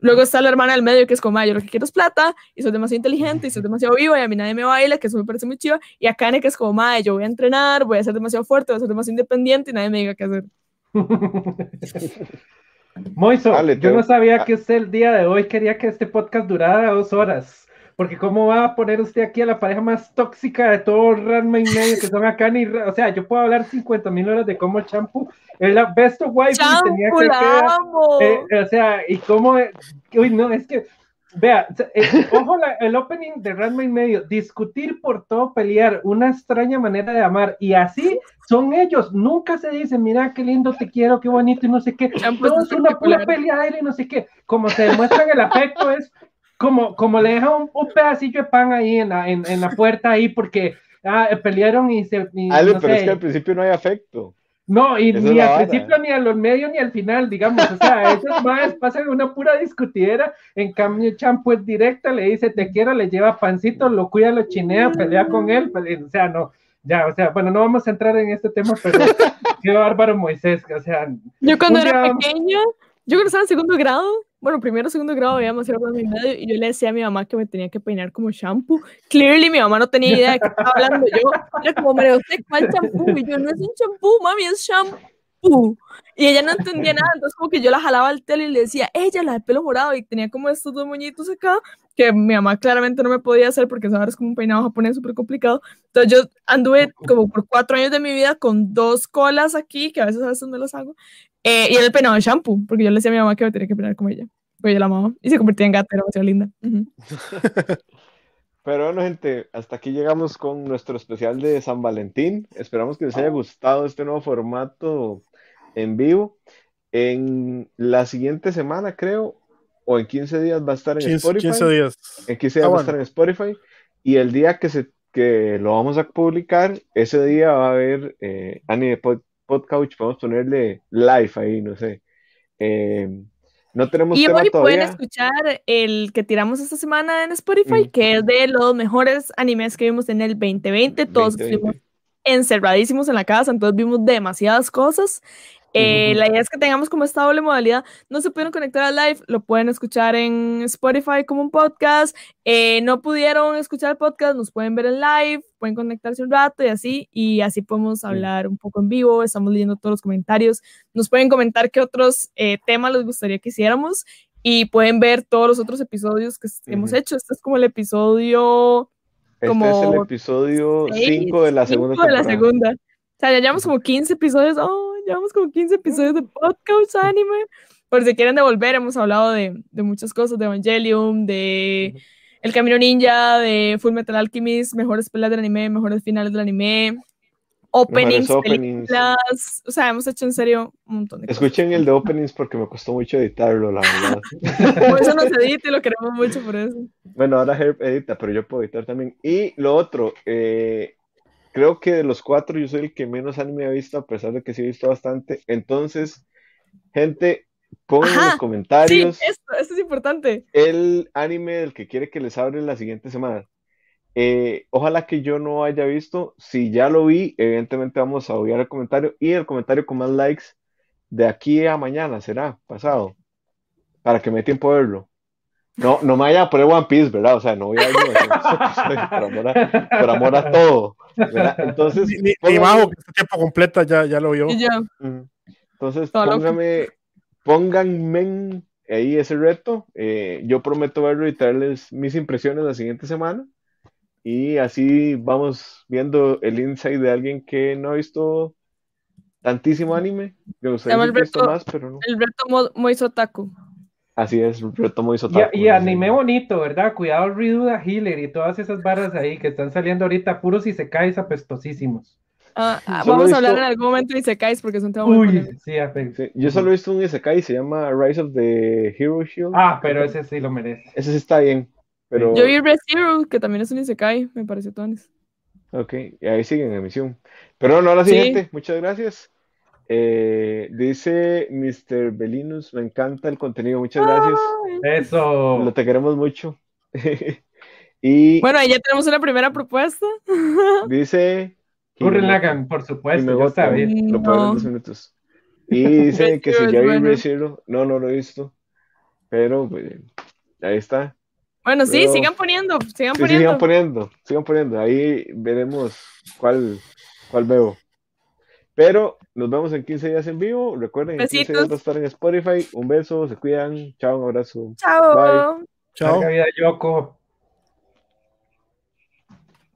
Luego está la hermana del medio que es como, yo lo que quiero es plata, y soy demasiado inteligente, y soy demasiado vivo, y a mí nadie me baila, que eso me parece muy chido. Y a Kane que es como, yo voy a entrenar, voy a ser demasiado fuerte, voy a ser demasiado independiente, y nadie me diga qué hacer. Moiso, yo no sabía que usted el día de hoy quería que este podcast durara dos horas. Porque cómo va a poner usted aquí a la pareja más tóxica de todo Ranma y medio, que son acá ni, o sea, yo puedo hablar 50 mil horas de cómo el champú es la best of wife y tenía que eh, o sea, y cómo, uy, no, es que, vea, eh, ojo el opening de Ranma y medio, discutir por todo, pelear, una extraña manera de amar, y así son ellos, nunca se dicen, mira qué lindo te quiero, qué bonito, y no sé qué, todo es una pura pelea y no sé qué, como se demuestran el afecto es como, como le deja un, pedacillo de pan ahí en la, en, en la puerta ahí porque ah, pelearon y se... Y, Ale, pero es que al principio no hay afecto. No, y ni al principio, ni a los medios, ni al final, digamos. O sea, esos más pasan una pura discutidera. En cambio, Champo es directa, le dice te quiero, le lleva pancito, lo cuida, lo chinea, pelea con él. O sea, no, ya, o sea, bueno, no vamos a entrar en este tema, pero qué bárbaro Moisés. O sea, yo cuando era pequeña, yo cuando estaba en segundo grado, bueno, primero, segundo grado veíamos el y medio y yo le decía a mi mamá que me tenía que peinar como shampoo. Clearly, mi mamá no tenía idea de qué estaba hablando yo. Era como, María ¿usted cuál shampoo? Y yo, no es un shampoo, mami, es shampoo. Y ella no entendía nada, entonces como que yo la jalaba al tele y le decía, ella, la de pelo morado, y tenía como estos dos moñitos acá, que mi mamá claramente no me podía hacer porque sabes es como un peinado japonés súper complicado. Entonces yo anduve como por cuatro años de mi vida con dos colas aquí, que a veces a veces me las hago, eh, y era el peinado de shampoo, porque yo le decía a mi mamá que me tenía que peinar como ella. Pues yo la amaba. Y se convertía en gata, era demasiado linda. Pero bueno, gente, hasta aquí llegamos con nuestro especial de San Valentín. Esperamos que les haya gustado este nuevo formato en vivo. En la siguiente semana, creo, o en 15 días va a estar en Spotify. 15 días. En 15 días ah, va a estar en Spotify. Y el día que, se, que lo vamos a publicar, ese día va a haber eh, Annie de Pod, Podcouch. Podemos ponerle live ahí, no sé. Eh, no tenemos y hoy pueden escuchar el que tiramos esta semana en Spotify, mm. que es de los mejores animes que vimos en el 2020. Todos estuvimos encerradísimos en la casa, entonces vimos demasiadas cosas. Eh, la idea es que tengamos como esta doble modalidad. No se pudieron conectar al live, lo pueden escuchar en Spotify como un podcast. Eh, no pudieron escuchar el podcast, nos pueden ver en live, pueden conectarse un rato y así, y así podemos hablar un poco en vivo. Estamos leyendo todos los comentarios. Nos pueden comentar qué otros eh, temas les gustaría que hiciéramos y pueden ver todos los otros episodios que hemos hecho. Este es como el episodio. Como este es el episodio 5 de la segunda. De la segunda. O sea, ya llevamos como 15 episodios. Oh, llevamos como 15 episodios de podcast anime. Por si quieren devolver, hemos hablado de, de muchas cosas, de Evangelium, de El Camino Ninja, de Full Metal Alchemist, mejores peleas del anime, mejores finales del anime, openings, películas, o sea, hemos hecho en serio un montón de cosas. Escuchen el de openings porque me costó mucho editarlo, la verdad. por eso nos edita y lo queremos mucho por eso. Bueno, ahora Herb edita, pero yo puedo editar también. Y lo otro, eh, creo que de los cuatro yo soy el que menos anime he visto, a pesar de que sí he visto bastante. Entonces, gente, pongan en los comentarios. Sí, esto, esto, es importante. El anime del que quiere que les hable la siguiente semana. Eh, ojalá que yo no haya visto. Si ya lo vi, evidentemente vamos a obviar el comentario y el comentario con más likes de aquí a mañana será pasado para que me dé tiempo a verlo. No, no me vaya a poner One Piece, ¿verdad? O sea, no voy a ir por, amor a, por amor a todo. ¿verdad? Entonces, ni, bajo que este tiempo completa ya, ya lo vio. Entonces, póngame, pónganme ahí ese reto. Eh, yo prometo verlo y traerles mis impresiones la siguiente semana. Y así vamos viendo el insight de alguien que no ha visto tantísimo anime. Me gustaría el reto, más, pero no. El reto Moisotaku. Así es, retomo hizo Y, y anime bonito, ¿verdad? Cuidado Riduda Healer y todas esas barras ahí que están saliendo ahorita puros y se caes apestosísimos. Ah, ah, vamos a hablar en algún momento de Isekais porque es un tema muy Uy, sí, sí, Yo solo he visto un Isekai, se llama Rise of the Hero Shield. Ah, pero ese sí lo merece. Ese sí está bien. Pero... Yo vi Red Zero, que también es un Isekai, me pareció tones. Ok, y ahí siguen en emisión. Pero no, sí, gente, muchas gracias. Eh, dice Mr. Belinus, me encanta el contenido, muchas gracias. Eso. Lo te queremos mucho. y bueno, ahí ya tenemos una primera propuesta. dice. Gurren por supuesto, yo sabía. Lo puedo dos minutos. Y dice que si ya vi Zero, no, no lo he visto. Pero pues, ahí está. Bueno, sí, sigan poniendo, sigan poniendo. Sigan poniendo, sigan poniendo. Ahí veremos cuál, cuál veo. Pero nos vemos en 15 días en vivo. Recuerden, en 15 días va a estar en Spotify. Un beso, se cuidan. Chao, un abrazo. Chao. Bye. Chao. vida, Yoko.